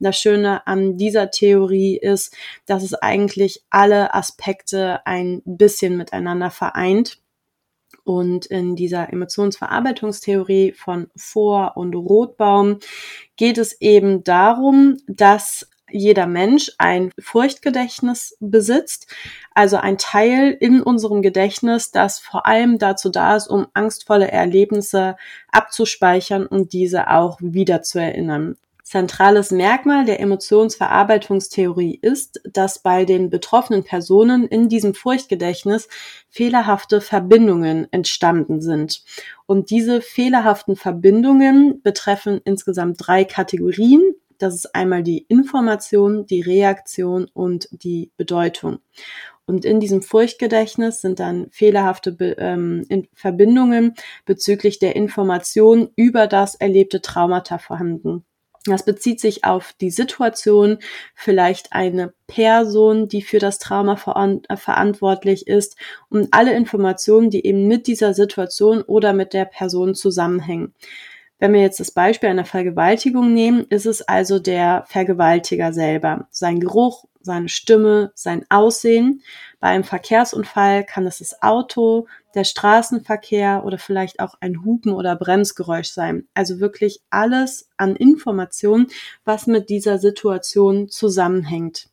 das Schöne an dieser Theorie ist, dass es eigentlich alle Aspekte ein bisschen miteinander vereint. Und in dieser Emotionsverarbeitungstheorie von Vor- und Rotbaum geht es eben darum, dass jeder Mensch ein Furchtgedächtnis besitzt, also ein Teil in unserem Gedächtnis, das vor allem dazu da ist, um angstvolle Erlebnisse abzuspeichern und diese auch wieder zu erinnern. Zentrales Merkmal der Emotionsverarbeitungstheorie ist, dass bei den betroffenen Personen in diesem Furchtgedächtnis fehlerhafte Verbindungen entstanden sind. Und diese fehlerhaften Verbindungen betreffen insgesamt drei Kategorien. Das ist einmal die Information, die Reaktion und die Bedeutung. Und in diesem Furchtgedächtnis sind dann fehlerhafte Be ähm, Verbindungen bezüglich der Information über das erlebte Traumata vorhanden. Das bezieht sich auf die Situation, vielleicht eine Person, die für das Trauma ver verantwortlich ist und alle Informationen, die eben mit dieser Situation oder mit der Person zusammenhängen. Wenn wir jetzt das Beispiel einer Vergewaltigung nehmen, ist es also der Vergewaltiger selber. Sein Geruch, seine Stimme, sein Aussehen. Bei einem Verkehrsunfall kann es das Auto, der Straßenverkehr oder vielleicht auch ein Hupen- oder Bremsgeräusch sein. Also wirklich alles an Informationen, was mit dieser Situation zusammenhängt.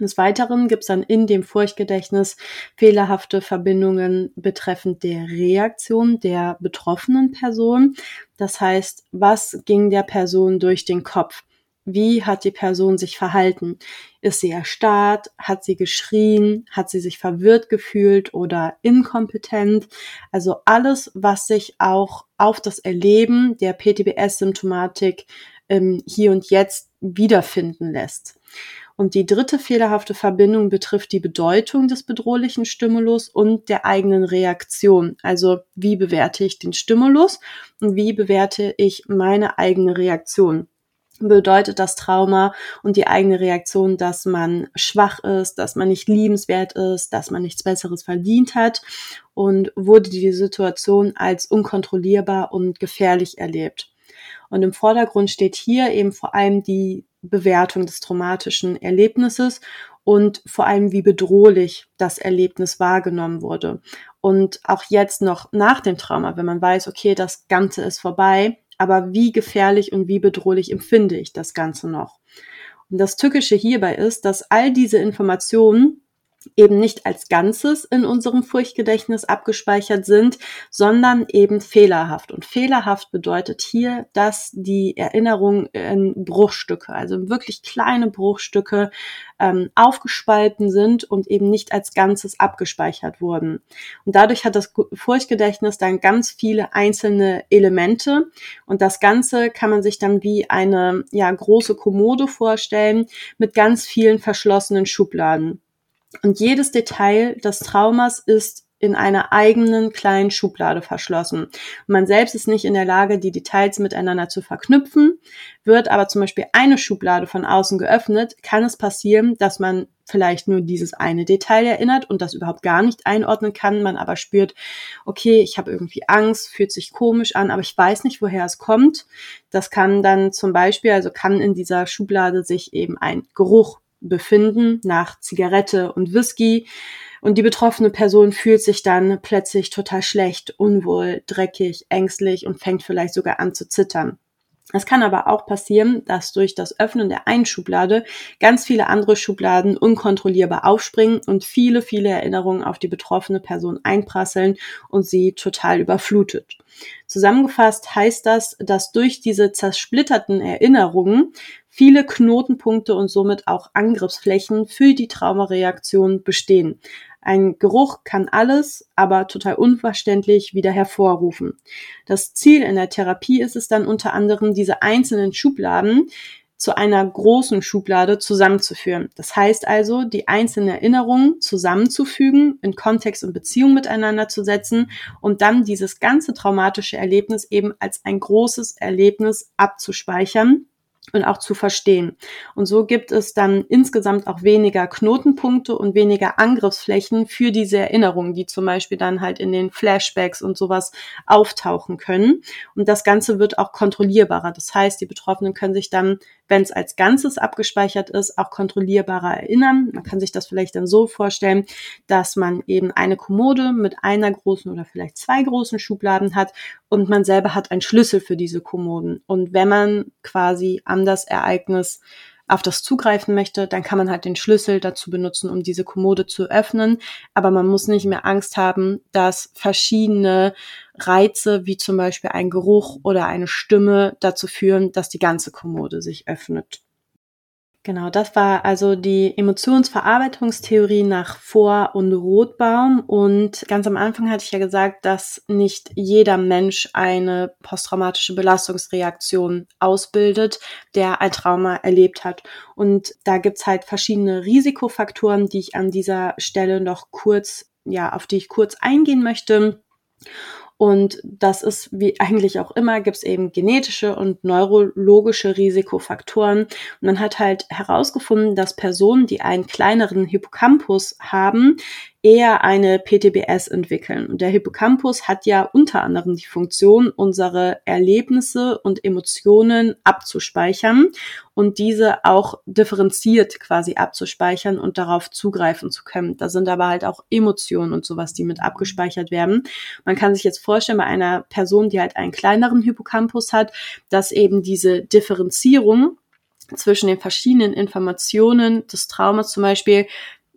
Des Weiteren gibt es dann in dem Furchtgedächtnis fehlerhafte Verbindungen betreffend der Reaktion der betroffenen Person. Das heißt, was ging der Person durch den Kopf? Wie hat die Person sich verhalten? Ist sie erstarrt? Hat sie geschrien? Hat sie sich verwirrt gefühlt oder inkompetent? Also alles, was sich auch auf das Erleben der PTBS-Symptomatik ähm, hier und jetzt wiederfinden lässt. Und die dritte fehlerhafte Verbindung betrifft die Bedeutung des bedrohlichen Stimulus und der eigenen Reaktion. Also wie bewerte ich den Stimulus und wie bewerte ich meine eigene Reaktion bedeutet das Trauma und die eigene Reaktion, dass man schwach ist, dass man nicht liebenswert ist, dass man nichts Besseres verdient hat und wurde die Situation als unkontrollierbar und gefährlich erlebt. Und im Vordergrund steht hier eben vor allem die Bewertung des traumatischen Erlebnisses und vor allem, wie bedrohlich das Erlebnis wahrgenommen wurde. Und auch jetzt noch nach dem Trauma, wenn man weiß, okay, das Ganze ist vorbei, aber wie gefährlich und wie bedrohlich empfinde ich das Ganze noch? Und das Tückische hierbei ist, dass all diese Informationen eben nicht als Ganzes in unserem Furchtgedächtnis abgespeichert sind, sondern eben fehlerhaft. Und fehlerhaft bedeutet hier, dass die Erinnerungen in Bruchstücke, also wirklich kleine Bruchstücke, ähm, aufgespalten sind und eben nicht als Ganzes abgespeichert wurden. Und dadurch hat das Furchtgedächtnis dann ganz viele einzelne Elemente und das Ganze kann man sich dann wie eine ja, große Kommode vorstellen mit ganz vielen verschlossenen Schubladen. Und jedes Detail des Traumas ist in einer eigenen kleinen Schublade verschlossen. Man selbst ist nicht in der Lage, die Details miteinander zu verknüpfen. Wird aber zum Beispiel eine Schublade von außen geöffnet, kann es passieren, dass man vielleicht nur dieses eine Detail erinnert und das überhaupt gar nicht einordnen kann, man aber spürt, okay, ich habe irgendwie Angst, fühlt sich komisch an, aber ich weiß nicht, woher es kommt. Das kann dann zum Beispiel, also kann in dieser Schublade sich eben ein Geruch befinden nach Zigarette und Whisky. Und die betroffene Person fühlt sich dann plötzlich total schlecht, unwohl, dreckig, ängstlich und fängt vielleicht sogar an zu zittern. Es kann aber auch passieren, dass durch das Öffnen der einen Schublade ganz viele andere Schubladen unkontrollierbar aufspringen und viele, viele Erinnerungen auf die betroffene Person einprasseln und sie total überflutet. Zusammengefasst heißt das, dass durch diese zersplitterten Erinnerungen viele Knotenpunkte und somit auch Angriffsflächen für die Traumareaktion bestehen. Ein Geruch kann alles, aber total unverständlich wieder hervorrufen. Das Ziel in der Therapie ist es dann unter anderem, diese einzelnen Schubladen zu einer großen Schublade zusammenzuführen. Das heißt also, die einzelnen Erinnerungen zusammenzufügen, in Kontext und Beziehung miteinander zu setzen und dann dieses ganze traumatische Erlebnis eben als ein großes Erlebnis abzuspeichern und auch zu verstehen. Und so gibt es dann insgesamt auch weniger Knotenpunkte und weniger Angriffsflächen für diese Erinnerungen, die zum Beispiel dann halt in den Flashbacks und sowas auftauchen können. Und das Ganze wird auch kontrollierbarer. Das heißt, die Betroffenen können sich dann, wenn es als Ganzes abgespeichert ist, auch kontrollierbarer erinnern. Man kann sich das vielleicht dann so vorstellen, dass man eben eine Kommode mit einer großen oder vielleicht zwei großen Schubladen hat und man selber hat einen Schlüssel für diese Kommoden. Und wenn man quasi an das Ereignis auf das zugreifen möchte, dann kann man halt den Schlüssel dazu benutzen, um diese Kommode zu öffnen. Aber man muss nicht mehr Angst haben, dass verschiedene Reize, wie zum Beispiel ein Geruch oder eine Stimme, dazu führen, dass die ganze Kommode sich öffnet. Genau, das war also die Emotionsverarbeitungstheorie nach Vor- und Rotbaum. Und ganz am Anfang hatte ich ja gesagt, dass nicht jeder Mensch eine posttraumatische Belastungsreaktion ausbildet, der ein Trauma erlebt hat. Und da gibt's halt verschiedene Risikofaktoren, die ich an dieser Stelle noch kurz, ja, auf die ich kurz eingehen möchte. Und das ist wie eigentlich auch immer, gibt es eben genetische und neurologische Risikofaktoren. Und man hat halt herausgefunden, dass Personen, die einen kleineren Hippocampus haben, eher eine PTBS entwickeln. Und der Hippocampus hat ja unter anderem die Funktion, unsere Erlebnisse und Emotionen abzuspeichern und diese auch differenziert quasi abzuspeichern und darauf zugreifen zu können. Da sind aber halt auch Emotionen und sowas, die mit abgespeichert werden. Man kann sich jetzt vorstellen, bei einer Person, die halt einen kleineren Hippocampus hat, dass eben diese Differenzierung zwischen den verschiedenen Informationen des Traumas zum Beispiel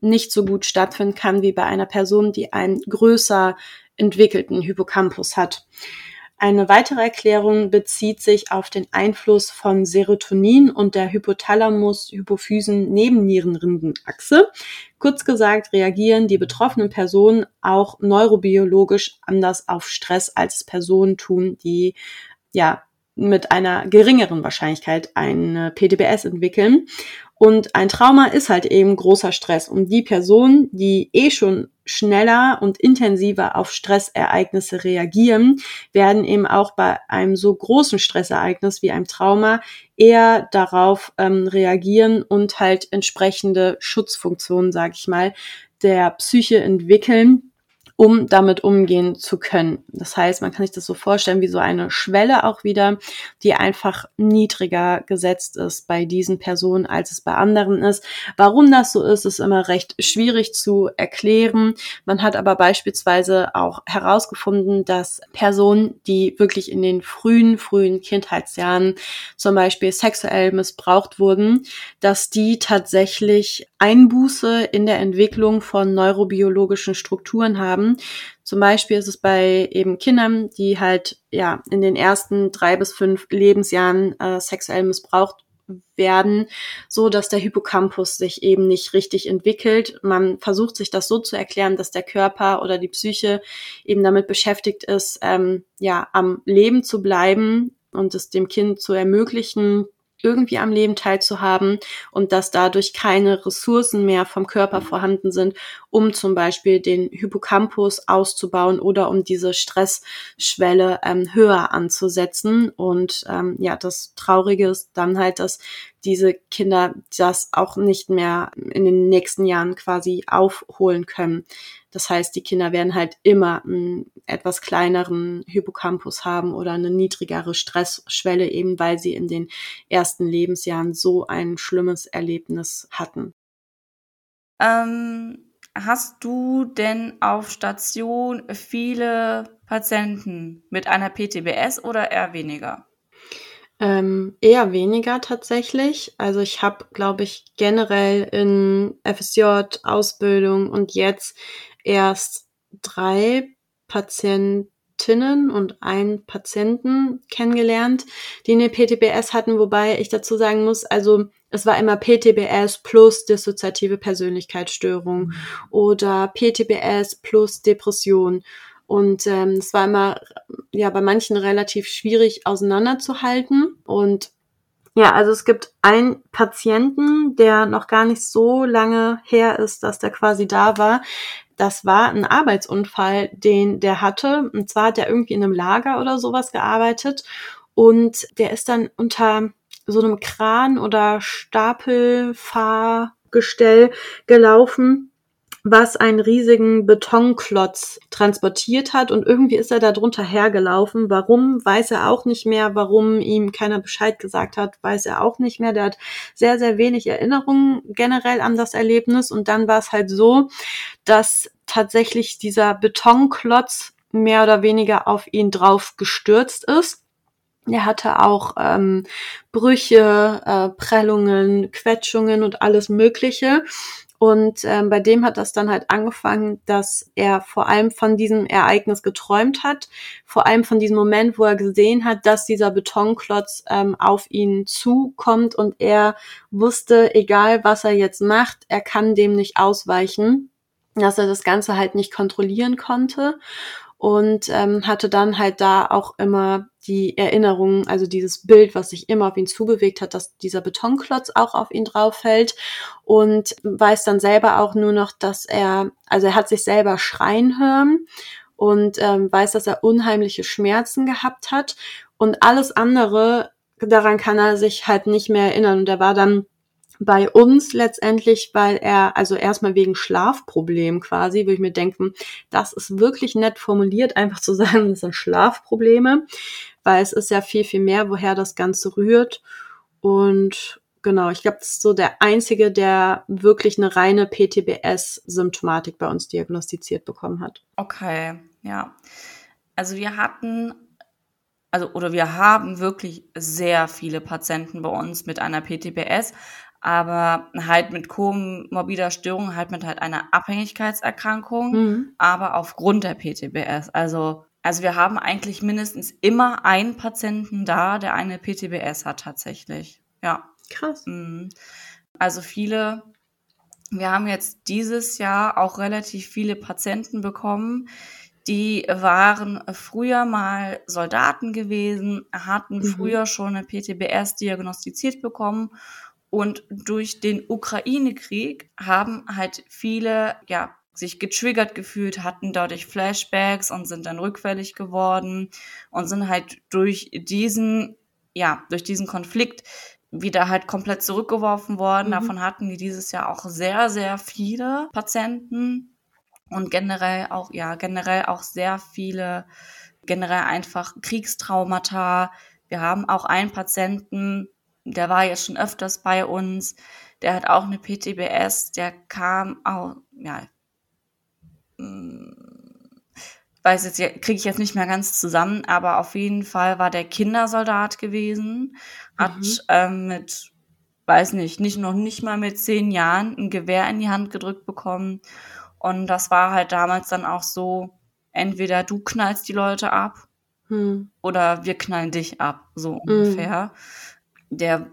nicht so gut stattfinden kann wie bei einer Person, die einen größer entwickelten Hippocampus hat. Eine weitere Erklärung bezieht sich auf den Einfluss von Serotonin und der Hypothalamus-Hypophysen-Nebennierenrindenachse. Kurz gesagt reagieren die betroffenen Personen auch neurobiologisch anders auf Stress als Personen tun, die ja mit einer geringeren Wahrscheinlichkeit eine PTBS entwickeln. Und ein Trauma ist halt eben großer Stress. Und die Personen, die eh schon schneller und intensiver auf Stressereignisse reagieren, werden eben auch bei einem so großen Stressereignis wie einem Trauma eher darauf ähm, reagieren und halt entsprechende Schutzfunktionen, sage ich mal, der Psyche entwickeln, um damit umgehen zu können. Das heißt, man kann sich das so vorstellen wie so eine Schwelle auch wieder, die einfach niedriger gesetzt ist bei diesen Personen, als es bei anderen ist. Warum das so ist, ist immer recht schwierig zu erklären. Man hat aber beispielsweise auch herausgefunden, dass Personen, die wirklich in den frühen, frühen Kindheitsjahren zum Beispiel sexuell missbraucht wurden, dass die tatsächlich Einbuße in der Entwicklung von neurobiologischen Strukturen haben, zum Beispiel ist es bei eben Kindern, die halt ja in den ersten drei bis fünf Lebensjahren äh, sexuell missbraucht werden, so dass der Hippocampus sich eben nicht richtig entwickelt. Man versucht sich das so zu erklären, dass der Körper oder die Psyche eben damit beschäftigt ist, ähm, ja, am Leben zu bleiben und es dem Kind zu ermöglichen, irgendwie am Leben teilzuhaben und dass dadurch keine Ressourcen mehr vom Körper vorhanden sind, um zum Beispiel den Hippocampus auszubauen oder um diese Stressschwelle ähm, höher anzusetzen. Und ähm, ja, das Traurige ist dann halt, dass diese Kinder das auch nicht mehr in den nächsten Jahren quasi aufholen können. Das heißt, die Kinder werden halt immer einen etwas kleineren Hippocampus haben oder eine niedrigere Stressschwelle, eben weil sie in den ersten Lebensjahren so ein schlimmes Erlebnis hatten.
Ähm, hast du denn auf Station viele Patienten mit einer PTBS oder eher weniger?
Ähm, eher weniger tatsächlich. Also ich habe, glaube ich, generell in FSJ, Ausbildung und jetzt erst drei Patientinnen und einen Patienten kennengelernt, die eine PTBS hatten, wobei ich dazu sagen muss, also es war immer PTBS plus dissoziative Persönlichkeitsstörung mhm. oder PTBS plus Depression. Und ähm, es war immer ja bei manchen relativ schwierig auseinanderzuhalten. Und ja, also es gibt einen Patienten, der noch gar nicht so lange her ist, dass der quasi da war. Das war ein Arbeitsunfall, den der hatte. Und zwar hat er irgendwie in einem Lager oder sowas gearbeitet. Und der ist dann unter so einem Kran oder Stapelfahrgestell gelaufen was einen riesigen Betonklotz transportiert hat und irgendwie ist er da drunter hergelaufen. Warum, weiß er auch nicht mehr. Warum ihm keiner Bescheid gesagt hat, weiß er auch nicht mehr. Der hat sehr, sehr wenig Erinnerungen generell an das Erlebnis und dann war es halt so, dass tatsächlich dieser Betonklotz mehr oder weniger auf ihn drauf gestürzt ist. Er hatte auch ähm, Brüche, äh, Prellungen, Quetschungen und alles Mögliche. Und ähm, bei dem hat das dann halt angefangen, dass er vor allem von diesem Ereignis geträumt hat, vor allem von diesem Moment, wo er gesehen hat, dass dieser Betonklotz ähm, auf ihn zukommt und er wusste, egal was er jetzt macht, er kann dem nicht ausweichen, dass er das Ganze halt nicht kontrollieren konnte. Und ähm, hatte dann halt da auch immer die Erinnerung, also dieses Bild, was sich immer auf ihn zubewegt hat, dass dieser Betonklotz auch auf ihn drauf fällt und weiß dann selber auch nur noch, dass er, also er hat sich selber schreien hören und ähm, weiß, dass er unheimliche Schmerzen gehabt hat und alles andere, daran kann er sich halt nicht mehr erinnern und er war dann bei uns letztendlich, weil er, also erstmal wegen Schlafproblem quasi, würde ich mir denken, das ist wirklich nett formuliert, einfach zu sagen, das sind Schlafprobleme, weil es ist ja viel, viel mehr, woher das Ganze rührt. Und genau, ich glaube, das ist so der einzige, der wirklich eine reine PTBS-Symptomatik bei uns diagnostiziert bekommen hat.
Okay, ja. Also wir hatten also oder wir haben wirklich sehr viele Patienten bei uns mit einer PTBS, aber halt mit komorbider Störung, halt mit halt einer Abhängigkeitserkrankung, mhm. aber aufgrund der PTBS. Also, also wir haben eigentlich mindestens immer einen Patienten da, der eine PTBS hat tatsächlich. Ja.
Krass.
Mhm. Also viele, wir haben jetzt dieses Jahr auch relativ viele Patienten bekommen, die waren früher mal Soldaten gewesen, hatten mhm. früher schon eine PTBS diagnostiziert bekommen und durch den Ukraine-Krieg haben halt viele, ja, sich getriggert gefühlt, hatten dadurch Flashbacks und sind dann rückfällig geworden und sind halt durch diesen, ja, durch diesen Konflikt wieder halt komplett zurückgeworfen worden. Mhm. Davon hatten die dieses Jahr auch sehr, sehr viele Patienten und generell auch, ja, generell auch sehr viele, generell einfach Kriegstraumata. Wir haben auch einen Patienten, der war jetzt schon öfters bei uns, der hat auch eine PTBS, der kam auch, ja, hm, weiß jetzt, kriege ich jetzt nicht mehr ganz zusammen, aber auf jeden Fall war der Kindersoldat gewesen, hat mhm. ähm, mit, weiß nicht, nicht noch nicht mal mit zehn Jahren ein Gewehr in die Hand gedrückt bekommen. Und das war halt damals dann auch so, entweder du knallst die Leute ab hm. oder wir knallen dich ab, so hm. ungefähr. Hm der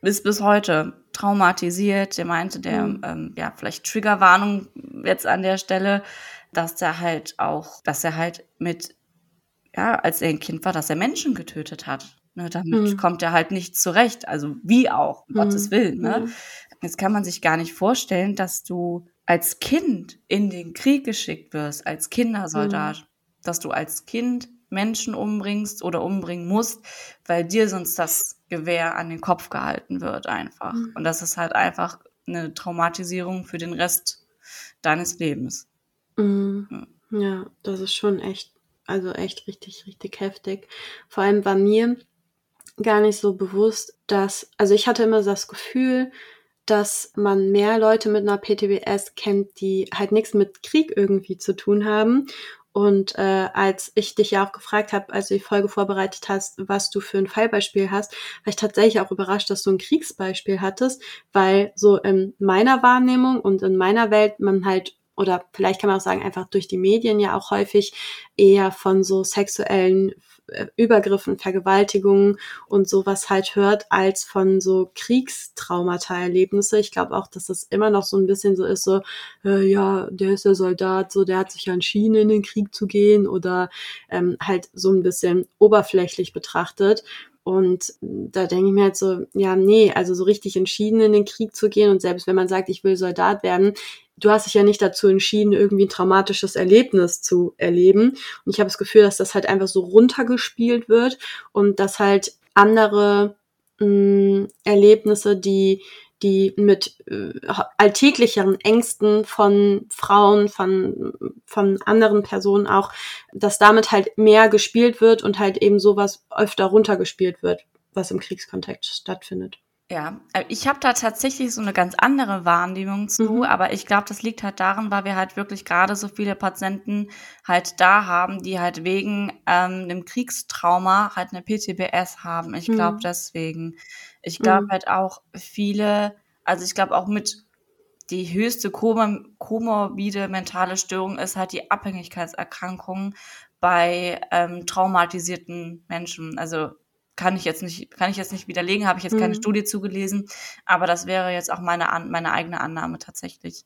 ist bis heute traumatisiert. Der meinte, der, mhm. ähm, ja, vielleicht Triggerwarnung jetzt an der Stelle, dass er halt auch, dass er halt mit, ja, als er ein Kind war, dass er Menschen getötet hat. Ne, damit mhm. kommt er halt nicht zurecht. Also wie auch, um mhm. Gottes Willen. Ne? Mhm. Jetzt kann man sich gar nicht vorstellen, dass du als Kind in den Krieg geschickt wirst, als Kindersoldat, mhm. dass du als Kind Menschen umbringst oder umbringen musst, weil dir sonst das Gewehr an den Kopf gehalten wird einfach. Mhm. Und das ist halt einfach eine Traumatisierung für den Rest deines Lebens.
Mhm. Ja. ja, das ist schon echt, also echt richtig, richtig heftig. Vor allem bei mir gar nicht so bewusst, dass, also ich hatte immer das Gefühl, dass man mehr Leute mit einer PTBS kennt, die halt nichts mit Krieg irgendwie zu tun haben und äh, als ich dich ja auch gefragt habe, als du die Folge vorbereitet hast, was du für ein Fallbeispiel hast, war ich tatsächlich auch überrascht, dass du ein Kriegsbeispiel hattest, weil so in meiner Wahrnehmung und in meiner Welt man halt oder vielleicht kann man auch sagen, einfach durch die Medien ja auch häufig eher von so sexuellen äh, Übergriffen, Vergewaltigungen und sowas halt hört, als von so Kriegstraumata-Erlebnisse. Ich glaube auch, dass das immer noch so ein bisschen so ist, so, äh, ja, der ist der Soldat, so, der hat sich ja entschieden, in den Krieg zu gehen oder ähm, halt so ein bisschen oberflächlich betrachtet. Und da denke ich mir halt so, ja, nee, also so richtig entschieden in den Krieg zu gehen und selbst wenn man sagt, ich will Soldat werden, du hast dich ja nicht dazu entschieden, irgendwie ein traumatisches Erlebnis zu erleben. Und ich habe das Gefühl, dass das halt einfach so runtergespielt wird und dass halt andere mh, mm, Erlebnisse, die die mit äh, alltäglicheren Ängsten von Frauen, von, von anderen Personen auch, dass damit halt mehr gespielt wird und halt eben sowas öfter runtergespielt wird, was im Kriegskontext stattfindet.
Ja, äh, ich habe da tatsächlich so eine ganz andere Wahrnehmung zu, mhm. aber ich glaube, das liegt halt daran, weil wir halt wirklich gerade so viele Patienten halt da haben, die halt wegen ähm, einem Kriegstrauma halt eine PTBS haben. Ich glaube mhm. deswegen. Ich glaube mhm. halt auch viele, also ich glaube auch mit die höchste komorbide mentale Störung ist halt die Abhängigkeitserkrankung bei ähm, traumatisierten Menschen. Also kann ich jetzt nicht, kann ich jetzt nicht widerlegen, habe ich jetzt keine mhm. Studie zugelesen, aber das wäre jetzt auch meine, meine eigene Annahme tatsächlich.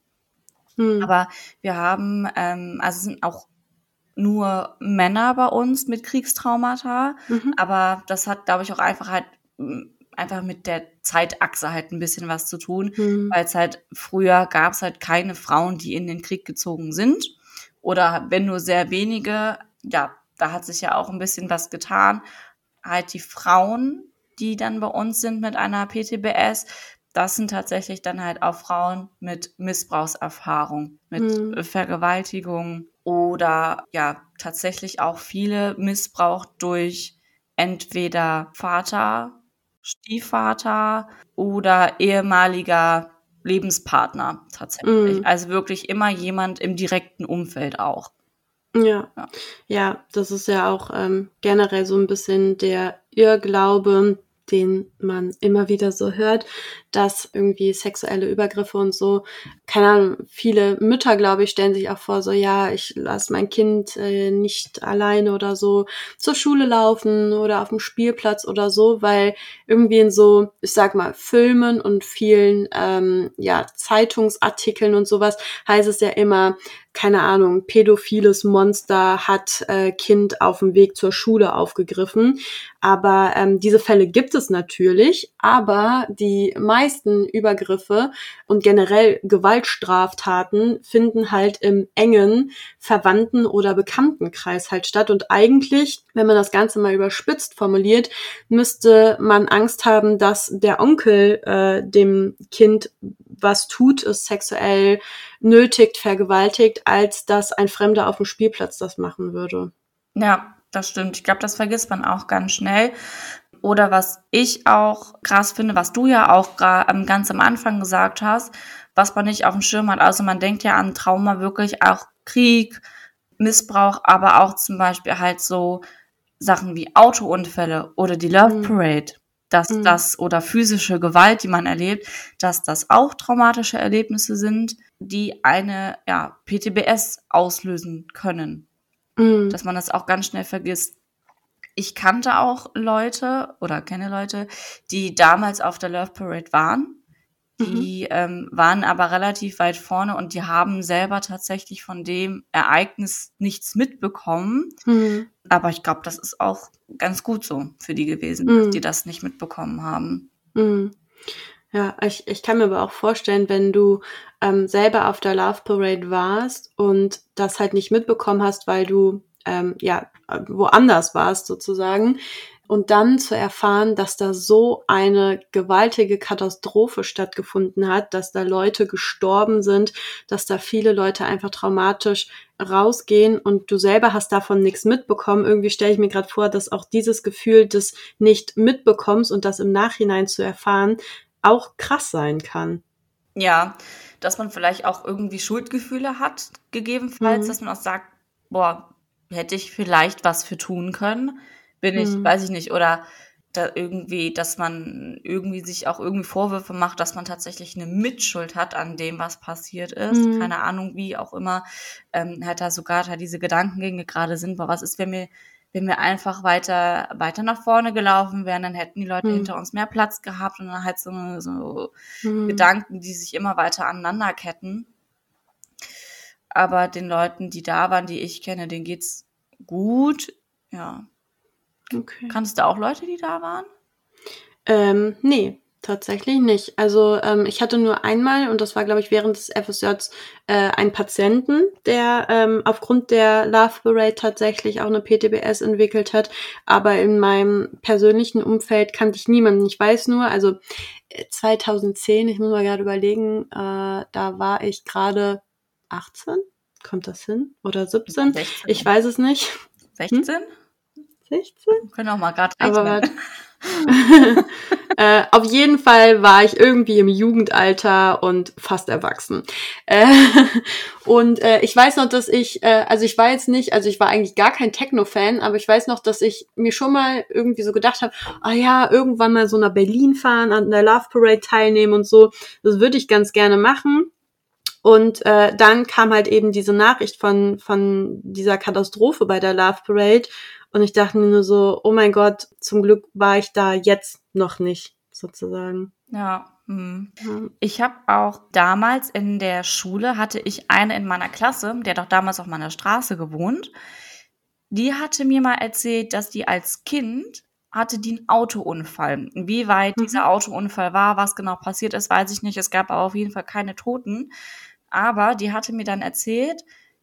Mhm. Aber wir haben, ähm, also es sind auch nur Männer bei uns mit Kriegstraumata, mhm. aber das hat, glaube ich, auch einfach halt einfach mit der Zeitachse halt ein bisschen was zu tun, mhm. weil es halt früher gab es halt keine Frauen, die in den Krieg gezogen sind oder wenn nur sehr wenige, ja, da hat sich ja auch ein bisschen was getan halt die Frauen, die dann bei uns sind mit einer PTBS, das sind tatsächlich dann halt auch Frauen mit Missbrauchserfahrung, mit mhm. Vergewaltigung oder ja, tatsächlich auch viele Missbrauch durch entweder Vater, Stiefvater oder ehemaliger Lebenspartner tatsächlich. Mhm. Also wirklich immer jemand im direkten Umfeld auch.
Ja. ja, ja, das ist ja auch ähm, generell so ein bisschen der Irrglaube, den man immer wieder so hört, dass irgendwie sexuelle Übergriffe und so, keine Ahnung, viele Mütter, glaube ich, stellen sich auch vor, so ja, ich lasse mein Kind äh, nicht alleine oder so zur Schule laufen oder auf dem Spielplatz oder so, weil irgendwie in so, ich sag mal, Filmen und vielen ähm, ja, Zeitungsartikeln und sowas heißt es ja immer, keine Ahnung, pädophiles Monster hat äh, Kind auf dem Weg zur Schule aufgegriffen. Aber ähm, diese Fälle gibt es natürlich, aber die meisten Übergriffe und generell Gewaltstraftaten finden halt im engen Verwandten- oder Bekanntenkreis halt statt. Und eigentlich, wenn man das Ganze mal überspitzt formuliert, müsste man Angst haben, dass der Onkel äh, dem Kind was tut, es sexuell nötigt, vergewaltigt, als dass ein Fremder auf dem Spielplatz das machen würde.
Ja, das stimmt. Ich glaube, das vergisst man auch ganz schnell. Oder was ich auch krass finde, was du ja auch ganz am Anfang gesagt hast, was man nicht auf dem Schirm hat. Also man denkt ja an Trauma wirklich auch Krieg, Missbrauch, aber auch zum Beispiel halt so Sachen wie Autounfälle oder die Love mhm. Dass mhm. das oder physische Gewalt, die man erlebt, dass das auch traumatische Erlebnisse sind, die eine ja, PTBS auslösen können. Mhm. Dass man das auch ganz schnell vergisst. Ich kannte auch Leute oder kenne Leute, die damals auf der Love Parade waren. Die mhm. ähm, waren aber relativ weit vorne und die haben selber tatsächlich von dem Ereignis nichts mitbekommen. Mhm. Aber ich glaube, das ist auch ganz gut so für die gewesen, dass mhm. die das nicht mitbekommen haben.
Mhm. Ja, ich, ich kann mir aber auch vorstellen, wenn du ähm, selber auf der Love Parade warst und das halt nicht mitbekommen hast, weil du ähm, ja woanders warst sozusagen, und dann zu erfahren, dass da so eine gewaltige Katastrophe stattgefunden hat, dass da Leute gestorben sind, dass da viele Leute einfach traumatisch rausgehen und du selber hast davon nichts mitbekommen. Irgendwie stelle ich mir gerade vor, dass auch dieses Gefühl des nicht mitbekommst und das im Nachhinein zu erfahren auch krass sein kann.
Ja, dass man vielleicht auch irgendwie Schuldgefühle hat, gegebenenfalls, mhm. dass man auch sagt, boah, hätte ich vielleicht was für tun können bin ich, mhm. weiß ich nicht, oder da irgendwie, dass man irgendwie sich auch irgendwie Vorwürfe macht, dass man tatsächlich eine Mitschuld hat an dem, was passiert ist. Mhm. Keine Ahnung, wie auch immer, ähm, halt da sogar halt diese Gedankengänge gerade sind, boah, was ist, wenn wir, wenn wir einfach weiter, weiter nach vorne gelaufen wären, dann hätten die Leute mhm. hinter uns mehr Platz gehabt und dann halt so, so mhm. Gedanken, die sich immer weiter aneinander ketten. Aber den Leuten, die da waren, die ich kenne, denen geht's gut. Ja, Okay. Kanntest du auch Leute, die da waren?
Ähm, nee, Tatsächlich nicht. Also ähm, ich hatte nur einmal, und das war, glaube ich, während des FSJs, äh, einen Patienten, der ähm, aufgrund der Love Parade tatsächlich auch eine PTBS entwickelt hat. Aber in meinem persönlichen Umfeld kannte ich niemanden. Ich weiß nur, also 2010, äh, ich muss mal gerade überlegen, äh, da war ich gerade 18. Kommt das hin? Oder 17? 16. Ich weiß es nicht.
16? Hm?
16?
Wir können auch mal gerade
Aber äh, auf jeden Fall war ich irgendwie im Jugendalter und fast erwachsen. Äh, und äh, ich weiß noch, dass ich, äh, also ich war jetzt nicht, also ich war eigentlich gar kein Techno-Fan, aber ich weiß noch, dass ich mir schon mal irgendwie so gedacht habe, ah ja, irgendwann mal so nach Berlin fahren, an der Love Parade teilnehmen und so. Das würde ich ganz gerne machen. Und äh, dann kam halt eben diese Nachricht von, von dieser Katastrophe bei der Love Parade. Und ich dachte mir nur so, oh mein Gott, zum Glück war ich da jetzt noch nicht, sozusagen.
Ja. Hm. Ich habe auch damals in der Schule, hatte ich eine in meiner Klasse, der hat auch damals auf meiner Straße gewohnt. Die hatte mir mal erzählt, dass die als Kind hatte die einen Autounfall. Wie weit mhm. dieser Autounfall war, was genau passiert ist, weiß ich nicht. Es gab aber auf jeden Fall keine Toten. Aber die hatte mir dann erzählt,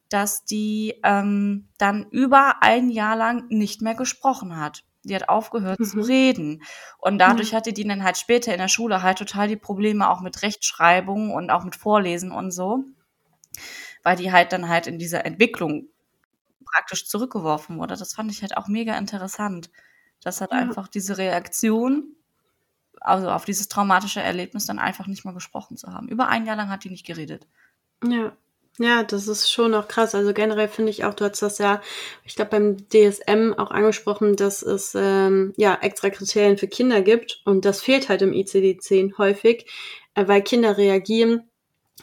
dass die ähm, dann über ein Jahr lang nicht mehr gesprochen hat. Die hat aufgehört mhm. zu reden. Und dadurch mhm. hatte die dann halt später in der Schule halt total die Probleme auch mit Rechtschreibung und auch mit Vorlesen und so. Weil die halt dann halt in dieser Entwicklung praktisch zurückgeworfen wurde. Das fand ich halt auch mega interessant. Das hat ja. einfach diese Reaktion, also auf dieses traumatische Erlebnis dann einfach nicht mehr gesprochen zu haben. Über ein Jahr lang hat die nicht geredet.
Ja. Ja, das ist schon auch krass. Also generell finde ich auch, du hast das ja, ich glaube, beim DSM auch angesprochen, dass es ähm, ja extra Kriterien für Kinder gibt und das fehlt halt im ICD-10 häufig, äh, weil Kinder reagieren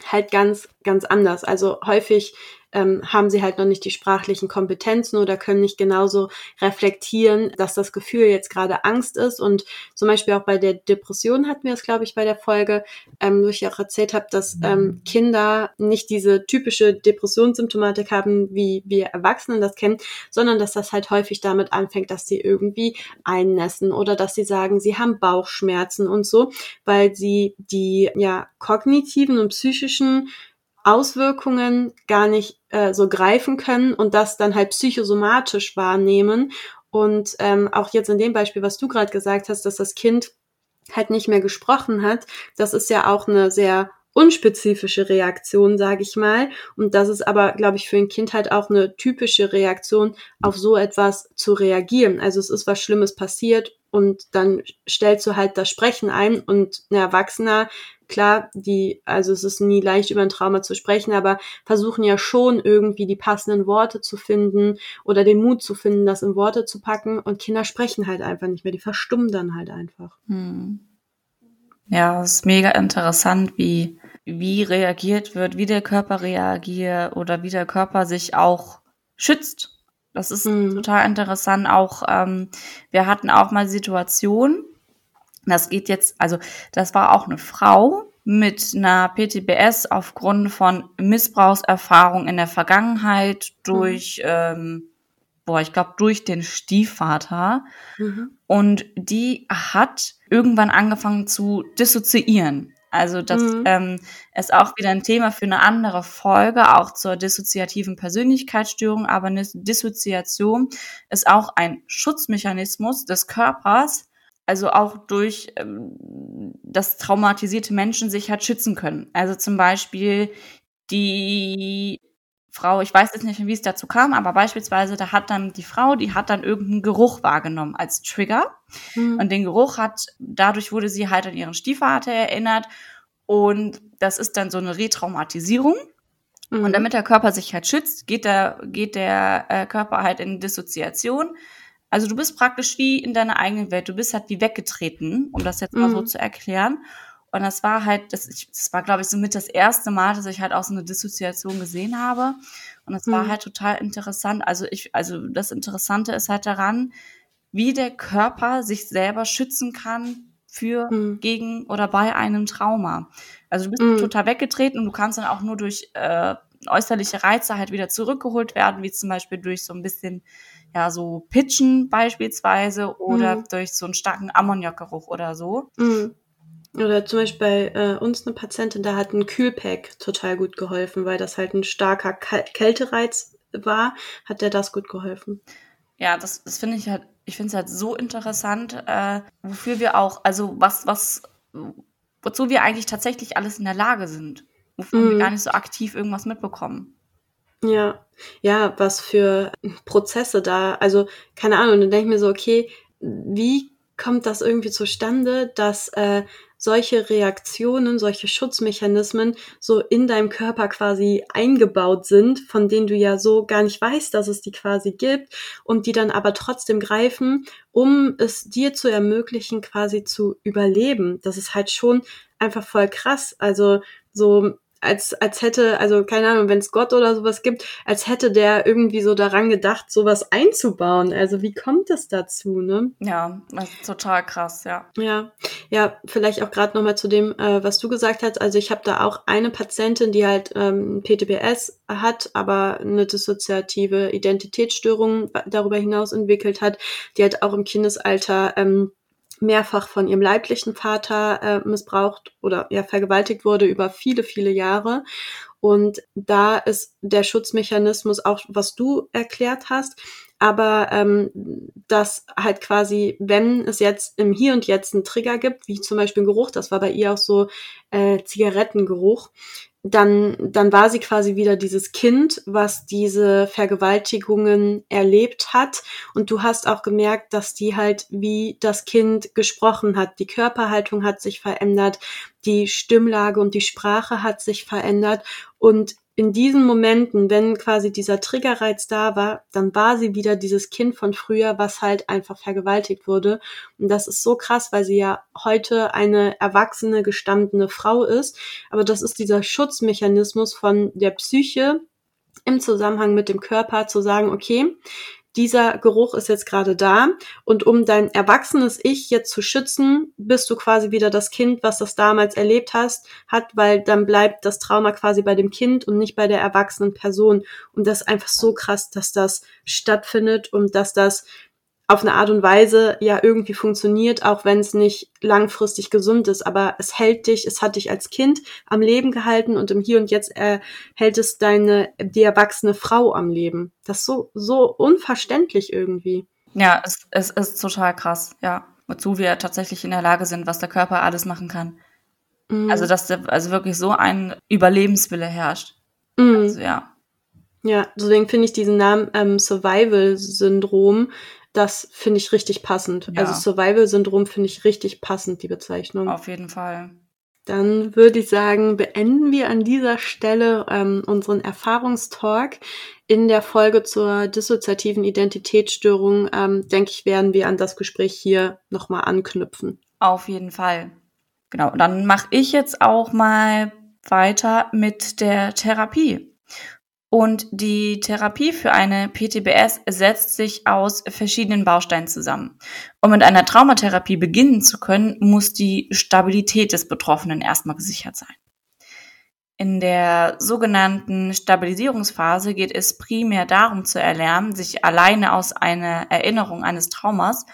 halt ganz, ganz anders. Also häufig ähm, haben sie halt noch nicht die sprachlichen Kompetenzen oder können nicht genauso reflektieren, dass das Gefühl jetzt gerade Angst ist. Und zum Beispiel auch bei der Depression hatten wir es, glaube ich, bei der Folge, ähm, wo ich auch erzählt habe, dass ähm, Kinder nicht diese typische Depressionssymptomatik haben, wie wir Erwachsenen das kennen, sondern dass das halt häufig damit anfängt, dass sie irgendwie einnässen oder dass sie sagen, sie haben Bauchschmerzen und so, weil sie die ja kognitiven und psychischen Auswirkungen gar nicht äh, so greifen können und das dann halt psychosomatisch wahrnehmen. Und ähm, auch jetzt in dem Beispiel, was du gerade gesagt hast, dass das Kind halt nicht mehr gesprochen hat, das ist ja auch eine sehr unspezifische Reaktion, sage ich mal. Und das ist aber, glaube ich, für ein Kind halt auch eine typische Reaktion, auf so etwas zu reagieren. Also es ist was Schlimmes passiert und dann stellst du halt das Sprechen ein und ein Erwachsener klar, die, also es ist nie leicht über ein Trauma zu sprechen, aber versuchen ja schon irgendwie die passenden Worte zu finden oder den Mut zu finden, das in Worte zu packen und Kinder sprechen halt einfach nicht mehr, die verstummen dann halt einfach. Hm.
Ja, es ist mega interessant, wie, wie reagiert wird, wie der Körper reagiert oder wie der Körper sich auch schützt. Das ist mhm. total interessant. Auch ähm, wir hatten auch mal Situationen, das geht jetzt, also das war auch eine Frau mit einer PTBS aufgrund von Missbrauchserfahrung in der Vergangenheit durch, mhm. ähm, boah, ich glaube, durch den Stiefvater. Mhm. Und die hat irgendwann angefangen zu dissoziieren. Also das mhm. ähm, ist auch wieder ein Thema für eine andere Folge, auch zur dissoziativen Persönlichkeitsstörung. Aber eine Dissoziation ist auch ein Schutzmechanismus des Körpers, also auch durch ähm, das traumatisierte Menschen sich halt schützen können. Also zum Beispiel die Frau, ich weiß jetzt nicht, wie es dazu kam, aber beispielsweise, da hat dann die Frau, die hat dann irgendeinen Geruch wahrgenommen als Trigger. Mhm. Und den Geruch hat, dadurch wurde sie halt an ihren Stiefvater erinnert. Und das ist dann so eine Retraumatisierung. Mhm. Und damit der Körper sich halt schützt, geht der, geht der äh, Körper halt in Dissoziation. Also du bist praktisch wie in deiner eigenen Welt. Du bist halt wie weggetreten, um das jetzt mal mhm. so zu erklären. Und das war halt, das, das war, glaube ich, so mit das erste Mal, dass ich halt auch so eine Dissoziation gesehen habe. Und das mhm. war halt total interessant. Also ich, also das Interessante ist halt daran, wie der Körper sich selber schützen kann für, mhm. gegen oder bei einem Trauma. Also du bist mhm. total weggetreten und du kannst dann auch nur durch äh, äußerliche Reize halt wieder zurückgeholt werden, wie zum Beispiel durch so ein bisschen ja, so Pitchen beispielsweise oder mhm. durch so einen starken Ammoniakgeruch oder so. Mhm.
Oder zum Beispiel bei äh, uns eine Patientin, da hat ein Kühlpack total gut geholfen, weil das halt ein starker Kal Kältereiz war, hat der das gut geholfen.
Ja, das, das finde ich halt, ich finde es halt so interessant, äh, wofür wir auch, also was, was, wozu wir eigentlich tatsächlich alles in der Lage sind, wovon mm. wir mhm. gar nicht so aktiv irgendwas mitbekommen.
Ja, ja, was für Prozesse da, also keine Ahnung, dann denke ich mir so, okay, wie kommt das irgendwie zustande, dass äh, solche Reaktionen, solche Schutzmechanismen so in deinem Körper quasi eingebaut sind, von denen du ja so gar nicht weißt, dass es die quasi gibt und die dann aber trotzdem greifen, um es dir zu ermöglichen, quasi zu überleben. Das ist halt schon einfach voll krass. Also so als, als hätte, also keine Ahnung, wenn es Gott oder sowas gibt, als hätte der irgendwie so daran gedacht, sowas einzubauen. Also wie kommt es dazu, ne?
Ja, das total krass, ja.
Ja, ja, vielleicht auch gerade nochmal zu dem, äh, was du gesagt hast. Also ich habe da auch eine Patientin, die halt ähm, PTBS hat, aber eine dissoziative Identitätsstörung darüber hinaus entwickelt hat, die halt auch im Kindesalter ähm, mehrfach von ihrem leiblichen Vater äh, missbraucht oder ja vergewaltigt wurde über viele, viele Jahre. Und da ist der Schutzmechanismus auch, was du erklärt hast, aber ähm, dass halt quasi, wenn es jetzt im Hier und Jetzt einen Trigger gibt, wie zum Beispiel Geruch, das war bei ihr auch so äh, Zigarettengeruch, dann, dann war sie quasi wieder dieses Kind, was diese Vergewaltigungen erlebt hat. Und du hast auch gemerkt, dass die halt wie das Kind gesprochen hat. Die Körperhaltung hat sich verändert, die Stimmlage und die Sprache hat sich verändert. Und in diesen Momenten, wenn quasi dieser Triggerreiz da war, dann war sie wieder dieses Kind von früher, was halt einfach vergewaltigt wurde. Und das ist so krass, weil sie ja heute eine erwachsene, gestandene Frau ist. Aber das ist dieser Schutzmechanismus von der Psyche im Zusammenhang mit dem Körper zu sagen, okay, dieser Geruch ist jetzt gerade da. Und um dein erwachsenes Ich jetzt zu schützen, bist du quasi wieder das Kind, was das damals erlebt hast, hat, weil dann bleibt das Trauma quasi bei dem Kind und nicht bei der erwachsenen Person. Und das ist einfach so krass, dass das stattfindet und dass das auf eine Art und Weise ja irgendwie funktioniert, auch wenn es nicht langfristig gesund ist. Aber es hält dich, es hat dich als Kind am Leben gehalten und im Hier und Jetzt äh, hält es deine, die erwachsene Frau am Leben. Das ist so, so unverständlich irgendwie.
Ja, es, es ist total krass, ja. Wozu wir tatsächlich in der Lage sind, was der Körper alles machen kann. Mhm. Also, dass der, also wirklich so ein Überlebenswille herrscht. Mhm. Also, ja.
Ja, deswegen finde ich diesen Namen ähm, Survival-Syndrom das finde ich richtig passend. Ja. Also Survival-Syndrom finde ich richtig passend, die Bezeichnung.
Auf jeden Fall.
Dann würde ich sagen, beenden wir an dieser Stelle ähm, unseren Erfahrungstalk. In der Folge zur dissoziativen Identitätsstörung, ähm, denke ich, werden wir an das Gespräch hier nochmal anknüpfen.
Auf jeden Fall. Genau, dann mache ich jetzt auch mal weiter mit der Therapie. Und die Therapie für eine PTBS setzt sich aus verschiedenen Bausteinen zusammen. Um mit einer Traumatherapie beginnen zu können, muss die Stabilität des Betroffenen erstmal gesichert sein. In der sogenannten Stabilisierungsphase geht es primär darum zu erlernen, sich alleine aus einer Erinnerung eines Traumas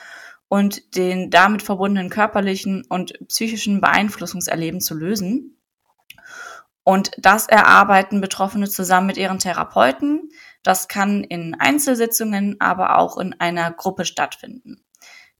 und den damit verbundenen körperlichen und psychischen Beeinflussungserleben zu lösen und das erarbeiten Betroffene zusammen mit ihren Therapeuten. Das kann in Einzelsitzungen, aber auch in einer Gruppe stattfinden.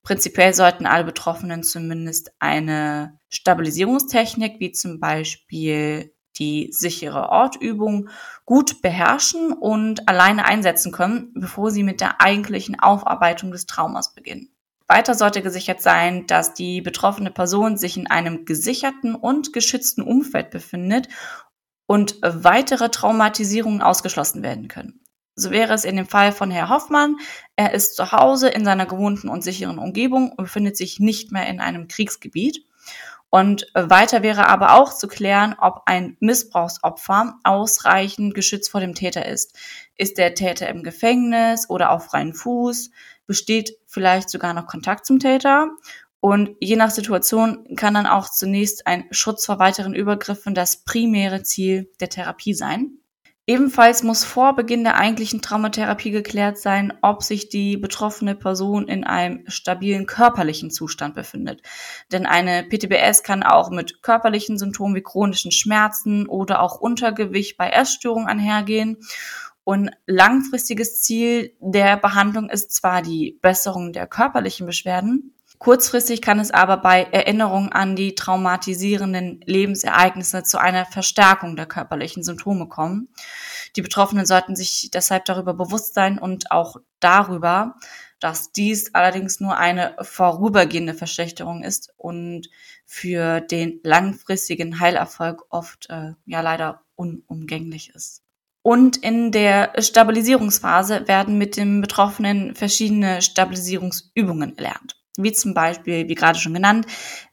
Prinzipiell sollten alle Betroffenen zumindest eine Stabilisierungstechnik, wie zum Beispiel die sichere Ortübung, gut beherrschen und alleine einsetzen können, bevor sie mit der eigentlichen Aufarbeitung des Traumas beginnen. Weiter sollte gesichert sein, dass die betroffene Person sich in einem gesicherten und geschützten Umfeld befindet und weitere Traumatisierungen ausgeschlossen werden können. So wäre es in dem Fall von Herr Hoffmann. Er ist zu Hause in seiner gewohnten und sicheren Umgebung und befindet sich nicht mehr in einem Kriegsgebiet. Und weiter wäre aber auch zu klären, ob ein Missbrauchsopfer ausreichend geschützt vor dem Täter ist. Ist der Täter im Gefängnis oder auf freien Fuß? Besteht vielleicht sogar noch Kontakt zum Täter? Und je nach Situation kann dann auch zunächst ein Schutz vor weiteren Übergriffen das primäre Ziel der Therapie sein. Ebenfalls muss vor Beginn der eigentlichen Traumatherapie geklärt sein, ob sich die betroffene Person in einem stabilen körperlichen Zustand befindet. Denn eine PTBS kann auch mit körperlichen Symptomen wie chronischen Schmerzen oder auch Untergewicht bei Essstörungen einhergehen. Und langfristiges Ziel der Behandlung ist zwar die Besserung der körperlichen Beschwerden, Kurzfristig kann es aber bei Erinnerung an die traumatisierenden Lebensereignisse zu einer Verstärkung der körperlichen Symptome kommen. Die Betroffenen sollten sich deshalb darüber bewusst sein und auch darüber, dass dies allerdings nur eine vorübergehende Verschlechterung ist und für den langfristigen Heilerfolg oft äh, ja leider unumgänglich ist. Und in der Stabilisierungsphase werden mit dem Betroffenen verschiedene Stabilisierungsübungen erlernt wie zum Beispiel, wie gerade schon genannt,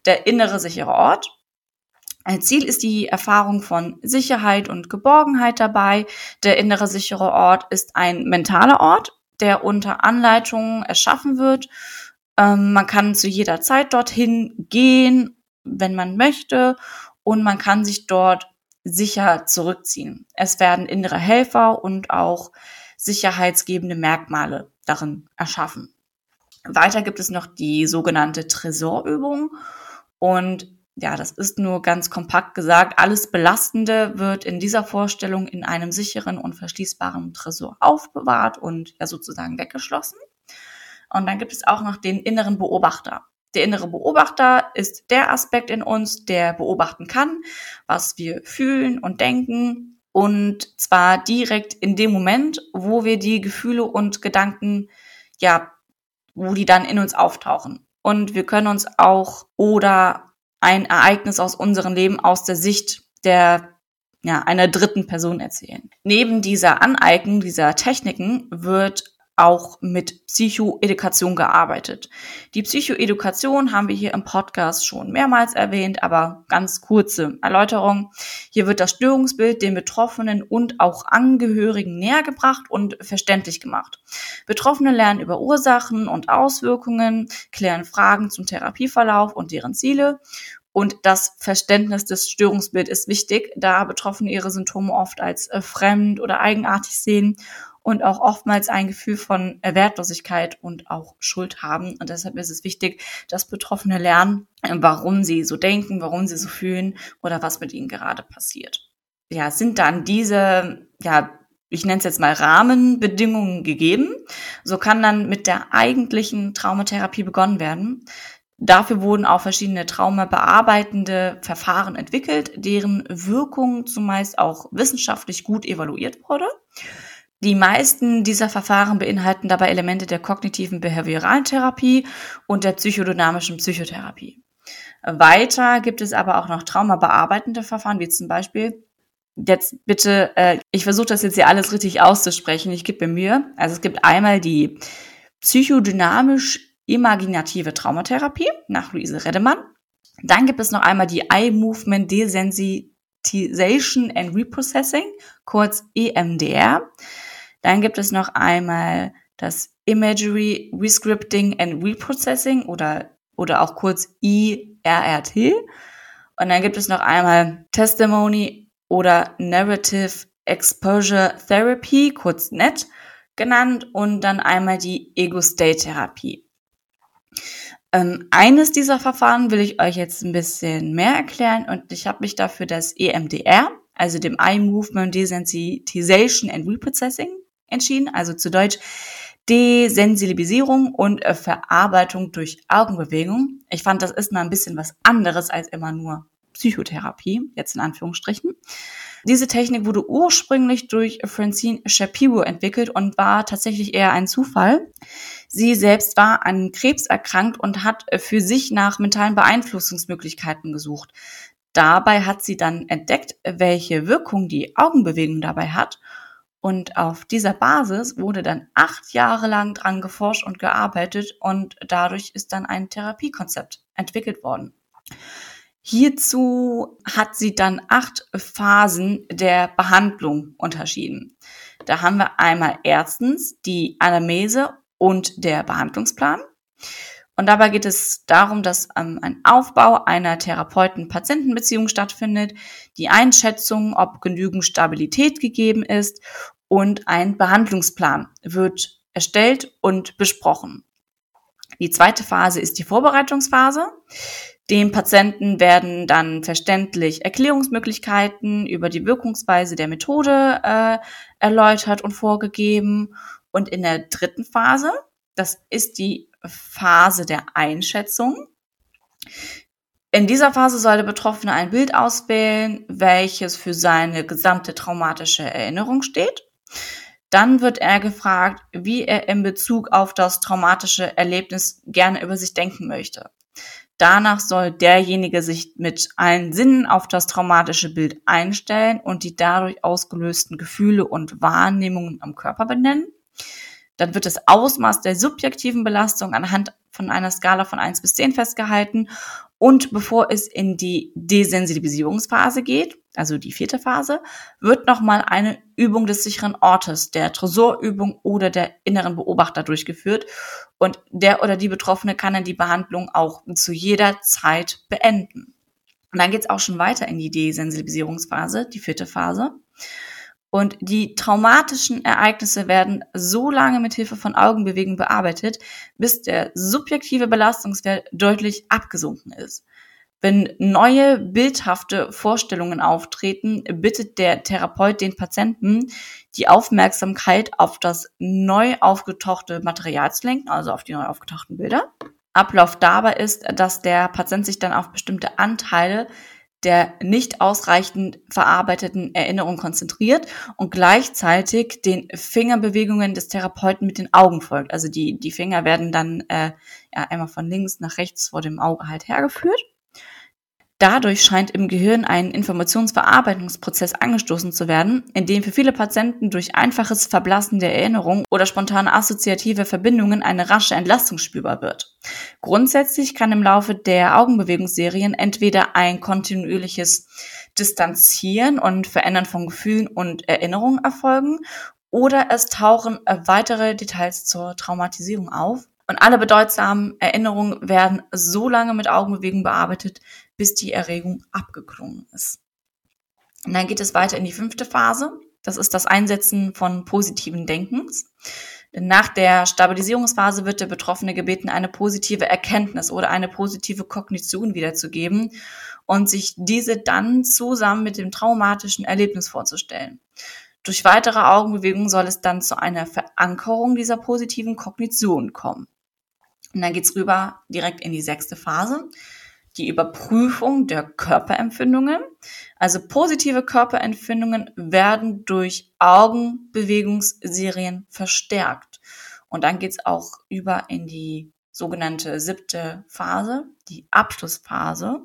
der innere sichere Ort. Ein Ziel ist die Erfahrung von Sicherheit und Geborgenheit dabei. Der innere sichere Ort ist ein mentaler Ort, der unter Anleitung erschaffen wird. Ähm, man kann zu jeder Zeit dorthin gehen, wenn man möchte, und man kann sich dort sicher zurückziehen. Es werden innere Helfer und auch sicherheitsgebende Merkmale darin erschaffen. Weiter gibt es noch die sogenannte Tresorübung. Und ja, das ist nur ganz kompakt gesagt. Alles Belastende wird in dieser Vorstellung in einem sicheren und verschließbaren Tresor aufbewahrt und ja sozusagen weggeschlossen. Und dann gibt es auch noch den inneren Beobachter. Der innere Beobachter ist der Aspekt in uns, der beobachten kann, was wir fühlen und denken. Und zwar direkt in dem Moment, wo wir die Gefühle und Gedanken ja wo die dann in uns auftauchen. Und wir können uns auch oder ein Ereignis aus unserem Leben aus der Sicht der ja, einer dritten Person erzählen. Neben dieser Aneignung dieser Techniken wird auch mit Psychoedukation gearbeitet. Die Psychoedukation haben wir hier im Podcast schon mehrmals erwähnt, aber ganz kurze Erläuterung. Hier wird das Störungsbild den Betroffenen und auch Angehörigen näher gebracht und verständlich gemacht. Betroffene lernen über Ursachen und Auswirkungen, klären Fragen zum Therapieverlauf und deren Ziele und das Verständnis des Störungsbilds ist wichtig, da Betroffene ihre Symptome oft als äh, fremd oder eigenartig sehen und auch oftmals ein Gefühl von Wertlosigkeit und auch Schuld haben. Und deshalb ist es wichtig, dass Betroffene lernen, warum sie so denken, warum sie so fühlen oder was mit ihnen gerade passiert. Ja, sind dann diese, ja, ich nenne es jetzt mal Rahmenbedingungen gegeben, so kann dann mit der eigentlichen Traumatherapie begonnen werden. Dafür wurden auch verschiedene traumabearbeitende Verfahren entwickelt, deren Wirkung zumeist auch wissenschaftlich gut evaluiert wurde. Die meisten dieser Verfahren beinhalten dabei Elemente der kognitiven behavioralen Therapie und der psychodynamischen Psychotherapie. Weiter gibt es aber auch noch traumabearbeitende Verfahren, wie zum Beispiel jetzt bitte, äh, ich versuche das jetzt hier alles richtig auszusprechen, ich gebe mir Mühe. Also es gibt einmal die psychodynamisch imaginative Traumatherapie nach Luise Redemann. Dann gibt es noch einmal die Eye Movement Desensitization and Reprocessing, kurz EMDR. Dann gibt es noch einmal das Imagery Rescripting and Reprocessing oder, oder auch kurz IRRT. Und dann gibt es noch einmal Testimony oder Narrative Exposure Therapy, kurz NET genannt, und dann einmal die Ego-State-Therapie. Ähm, eines dieser Verfahren will ich euch jetzt ein bisschen mehr erklären und ich habe mich dafür das EMDR, also dem Eye Movement Desensitization and Reprocessing entschieden, also zu Deutsch Desensibilisierung und äh, Verarbeitung durch Augenbewegung. Ich fand, das ist mal ein bisschen was anderes als immer nur Psychotherapie, jetzt in Anführungsstrichen. Diese Technik wurde ursprünglich durch Francine Shapiro entwickelt und war tatsächlich eher ein Zufall. Sie selbst war an Krebs erkrankt und hat für sich nach mentalen Beeinflussungsmöglichkeiten gesucht. Dabei hat sie dann entdeckt, welche Wirkung die Augenbewegung dabei hat und auf dieser Basis wurde dann acht Jahre lang dran geforscht und gearbeitet und dadurch ist dann ein Therapiekonzept entwickelt worden. Hierzu hat sie dann acht Phasen der Behandlung unterschieden. Da haben wir einmal erstens die Anamnese und der Behandlungsplan. Und dabei geht es darum, dass ähm, ein Aufbau einer Therapeuten-Patienten-Beziehung stattfindet, die Einschätzung, ob genügend Stabilität gegeben ist und ein Behandlungsplan wird erstellt und besprochen. Die zweite Phase ist die Vorbereitungsphase. Dem Patienten werden dann verständlich Erklärungsmöglichkeiten über die Wirkungsweise der Methode äh, erläutert und vorgegeben. Und in der dritten Phase, das ist die Phase der Einschätzung. In dieser Phase soll der Betroffene ein Bild auswählen, welches für seine gesamte traumatische Erinnerung steht. Dann wird er gefragt, wie er in Bezug auf das traumatische Erlebnis gerne über sich denken möchte. Danach soll derjenige sich mit allen Sinnen auf das traumatische Bild einstellen und die dadurch ausgelösten Gefühle und Wahrnehmungen am Körper benennen. Dann wird das Ausmaß der subjektiven Belastung anhand von einer Skala von 1 bis 10 festgehalten und bevor es in die Desensibilisierungsphase geht, also die vierte Phase, wird nochmal eine Übung des sicheren Ortes, der Tresorübung oder der inneren Beobachter durchgeführt. Und der oder die Betroffene kann dann die Behandlung auch zu jeder Zeit beenden. Und dann geht's auch schon weiter in die Desensibilisierungsphase, die vierte Phase. Und die traumatischen Ereignisse werden so lange mit Hilfe von Augenbewegungen bearbeitet, bis der subjektive Belastungswert deutlich abgesunken ist. Wenn neue bildhafte Vorstellungen auftreten, bittet der Therapeut den Patienten, die Aufmerksamkeit auf das neu aufgetauchte Material zu lenken, also auf die neu aufgetauchten Bilder. Ablauf dabei ist, dass der Patient sich dann auf bestimmte Anteile der nicht ausreichend verarbeiteten Erinnerung konzentriert und gleichzeitig den Fingerbewegungen des Therapeuten mit den Augen folgt. Also die, die Finger werden dann äh, ja, einmal von links nach rechts vor dem Auge halt hergeführt. Dadurch scheint im Gehirn ein Informationsverarbeitungsprozess angestoßen zu werden, in dem für viele Patienten durch einfaches Verblassen der Erinnerung oder spontane assoziative Verbindungen eine rasche Entlastung spürbar wird. Grundsätzlich kann im Laufe der Augenbewegungsserien entweder ein kontinuierliches Distanzieren und Verändern von Gefühlen und Erinnerungen erfolgen oder es tauchen weitere Details zur Traumatisierung auf. Und alle bedeutsamen Erinnerungen werden so lange mit Augenbewegung bearbeitet, bis die Erregung abgeklungen ist. Und dann geht es weiter in die fünfte Phase. Das ist das Einsetzen von positiven Denkens. Nach der Stabilisierungsphase wird der Betroffene gebeten, eine positive Erkenntnis oder eine positive Kognition wiederzugeben und sich diese dann zusammen mit dem traumatischen Erlebnis vorzustellen. Durch weitere Augenbewegungen soll es dann zu einer Verankerung dieser positiven Kognition kommen. Und dann geht's rüber direkt in die sechste Phase die Überprüfung der Körperempfindungen. Also positive Körperempfindungen werden durch Augenbewegungsserien verstärkt. Und dann geht's auch über in die sogenannte siebte Phase, die Abschlussphase.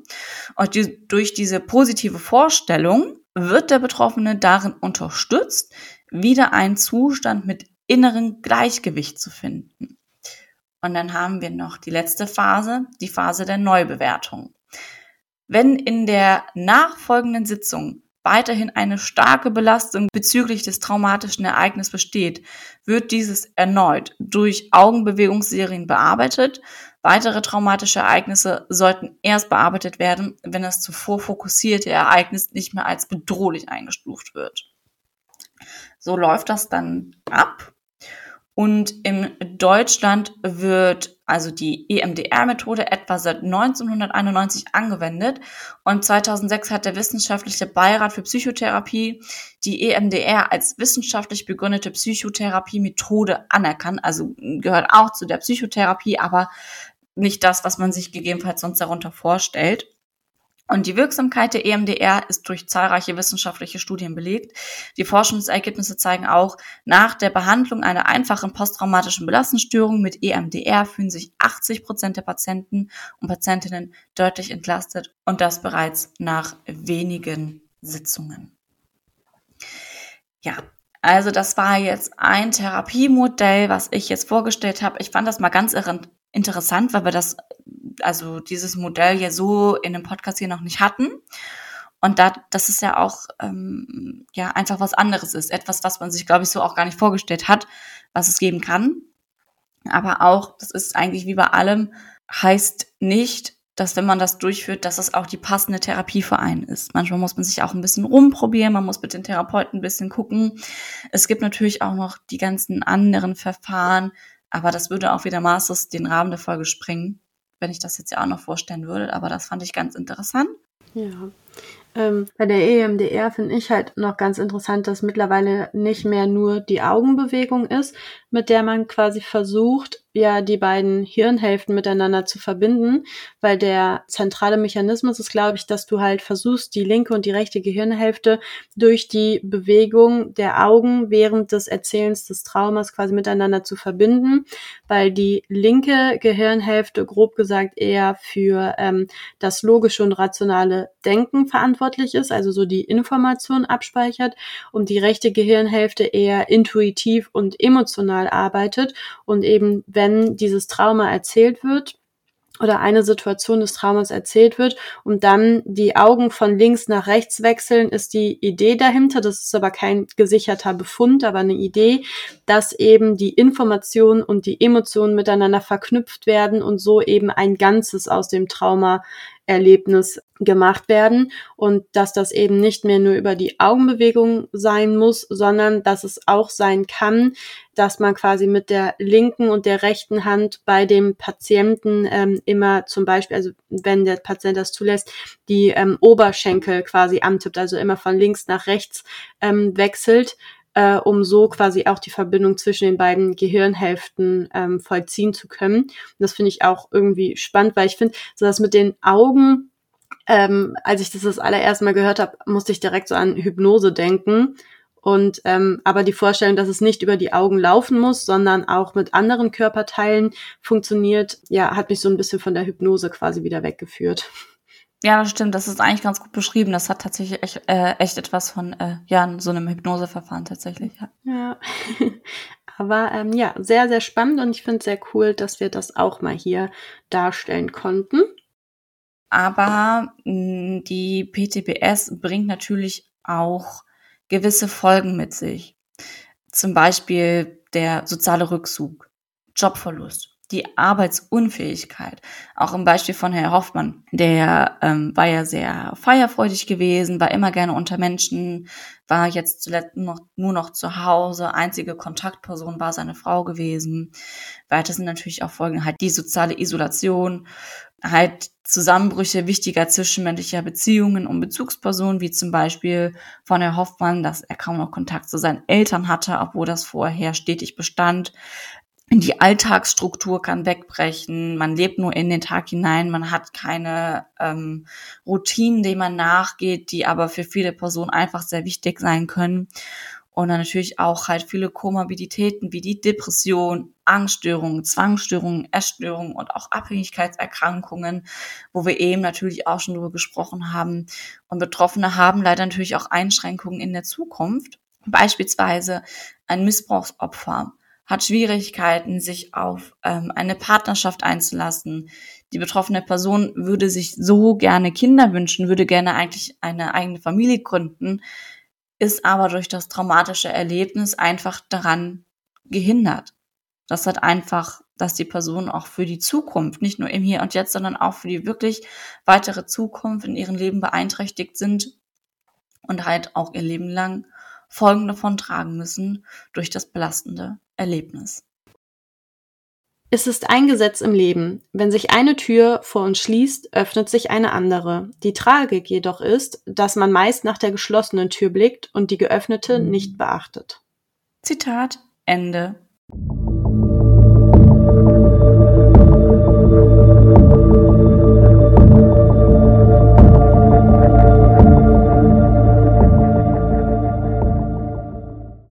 Und die, durch diese positive Vorstellung wird der Betroffene darin unterstützt, wieder einen Zustand mit inneren Gleichgewicht zu finden. Und dann haben wir noch die letzte Phase, die Phase der Neubewertung. Wenn in der nachfolgenden Sitzung weiterhin eine starke Belastung bezüglich des traumatischen Ereignisses besteht, wird dieses erneut durch Augenbewegungsserien bearbeitet. Weitere traumatische Ereignisse sollten erst bearbeitet werden, wenn das zuvor fokussierte Ereignis nicht mehr als bedrohlich eingestuft wird. So läuft das dann ab. Und in Deutschland wird also die EMDR-Methode etwa seit 1991 angewendet. Und 2006 hat der Wissenschaftliche Beirat für Psychotherapie die EMDR als wissenschaftlich begründete Psychotherapie-Methode anerkannt. Also gehört auch zu der Psychotherapie, aber nicht das, was man sich gegebenenfalls sonst darunter vorstellt. Und die Wirksamkeit der EMDR ist durch zahlreiche wissenschaftliche Studien belegt. Die Forschungsergebnisse zeigen auch, nach der Behandlung einer einfachen posttraumatischen Belastungsstörung mit EMDR fühlen sich 80 Prozent der Patienten und Patientinnen deutlich entlastet und das bereits nach wenigen Sitzungen. Ja, also das war jetzt ein Therapiemodell, was ich jetzt vorgestellt habe. Ich fand das mal ganz interessant, weil wir das also dieses Modell ja so in dem Podcast hier noch nicht hatten. Und da, das ist ja auch ähm, ja einfach was anderes ist, etwas, was man sich, glaube ich, so auch gar nicht vorgestellt hat, was es geben kann. Aber auch, das ist eigentlich wie bei allem, heißt nicht, dass wenn man das durchführt, dass es auch die passende Therapie für einen ist. Manchmal muss man sich auch ein bisschen rumprobieren, man muss mit den Therapeuten ein bisschen gucken. Es gibt natürlich auch noch die ganzen anderen Verfahren, aber das würde auch wieder maßlos den Rahmen der Folge springen, wenn ich das jetzt ja auch noch vorstellen würde. Aber das fand ich ganz interessant.
Ja. Ähm, bei der EMDR finde ich halt noch ganz interessant, dass mittlerweile nicht mehr nur die Augenbewegung ist, mit der man quasi versucht, ja, die beiden Hirnhälften miteinander zu verbinden, weil der zentrale Mechanismus ist, glaube ich, dass du halt versuchst, die linke und die rechte Gehirnhälfte durch die Bewegung der Augen während des Erzählens des Traumas quasi miteinander zu verbinden, weil die linke Gehirnhälfte, grob gesagt, eher für ähm, das logische und rationale Denken verantwortlich ist, also so die Information abspeichert und die rechte Gehirnhälfte eher intuitiv und emotional arbeitet und eben wenn dieses Trauma erzählt wird, oder eine Situation des Traumas erzählt wird und dann die Augen von links nach rechts wechseln, ist die Idee dahinter. Das ist aber kein gesicherter Befund, aber eine Idee, dass eben die Informationen und die Emotionen miteinander verknüpft werden und so eben ein Ganzes aus dem Trauma Erlebnis gemacht werden und dass das eben nicht mehr nur über die Augenbewegung sein muss, sondern dass es auch sein kann, dass man quasi mit der linken und der rechten Hand bei dem Patienten ähm, immer zum Beispiel, also wenn der Patient das zulässt, die ähm, Oberschenkel quasi antippt, also immer von links nach rechts ähm, wechselt äh, um so quasi auch die Verbindung zwischen den beiden Gehirnhälften ähm, vollziehen zu können. Und das finde ich auch irgendwie spannend, weil ich finde, so das mit den Augen, ähm, als ich das das allererste Mal gehört habe, musste ich direkt so an Hypnose denken. Und ähm, aber die Vorstellung, dass es nicht über die Augen laufen muss, sondern auch mit anderen Körperteilen funktioniert, ja, hat mich so ein bisschen von der Hypnose quasi wieder weggeführt.
Ja, das stimmt. Das ist eigentlich ganz gut beschrieben. Das hat tatsächlich echt, äh, echt etwas von äh, ja, so einem Hypnoseverfahren tatsächlich. Ja.
ja. Aber ähm, ja, sehr, sehr spannend und ich finde es sehr cool, dass wir das auch mal hier darstellen konnten.
Aber mh, die PTBS bringt natürlich auch gewisse Folgen mit sich. Zum Beispiel der soziale Rückzug, Jobverlust, die Arbeitsunfähigkeit. Auch im Beispiel von Herr Hoffmann, der ähm, war ja sehr feierfreudig gewesen, war immer gerne unter Menschen, war jetzt zuletzt noch, nur noch zu Hause, einzige Kontaktperson war seine Frau gewesen. Weiter sind natürlich auch Folgen halt die soziale Isolation, halt Zusammenbrüche wichtiger zwischenmenschlicher Beziehungen und Bezugspersonen, wie zum Beispiel von Herr Hoffmann, dass er kaum noch Kontakt zu seinen Eltern hatte, obwohl das vorher stetig bestand die Alltagsstruktur kann wegbrechen, man lebt nur in den Tag hinein, man hat keine ähm, Routinen, denen man nachgeht, die aber für viele Personen einfach sehr wichtig sein können. Und dann natürlich auch halt viele Komorbiditäten wie die Depression, Angststörungen, Zwangsstörungen, Essstörungen und auch Abhängigkeitserkrankungen, wo wir eben natürlich auch schon drüber gesprochen haben. Und Betroffene haben leider natürlich auch Einschränkungen in der Zukunft. Beispielsweise ein Missbrauchsopfer hat Schwierigkeiten, sich auf ähm, eine Partnerschaft einzulassen. Die betroffene Person würde sich so gerne Kinder wünschen, würde gerne eigentlich eine eigene Familie gründen, ist aber durch das traumatische Erlebnis einfach daran gehindert. Das hat einfach, dass die Personen auch für die Zukunft, nicht nur im Hier und Jetzt, sondern auch für die wirklich weitere Zukunft in ihrem Leben beeinträchtigt sind und halt auch ihr Leben lang Folgen davon tragen müssen durch das belastende Erlebnis.
Es ist ein Gesetz im Leben. Wenn sich eine Tür vor uns schließt, öffnet sich eine andere. Die Tragik jedoch ist, dass man meist nach der geschlossenen Tür blickt und die geöffnete nicht beachtet.
Zitat Ende.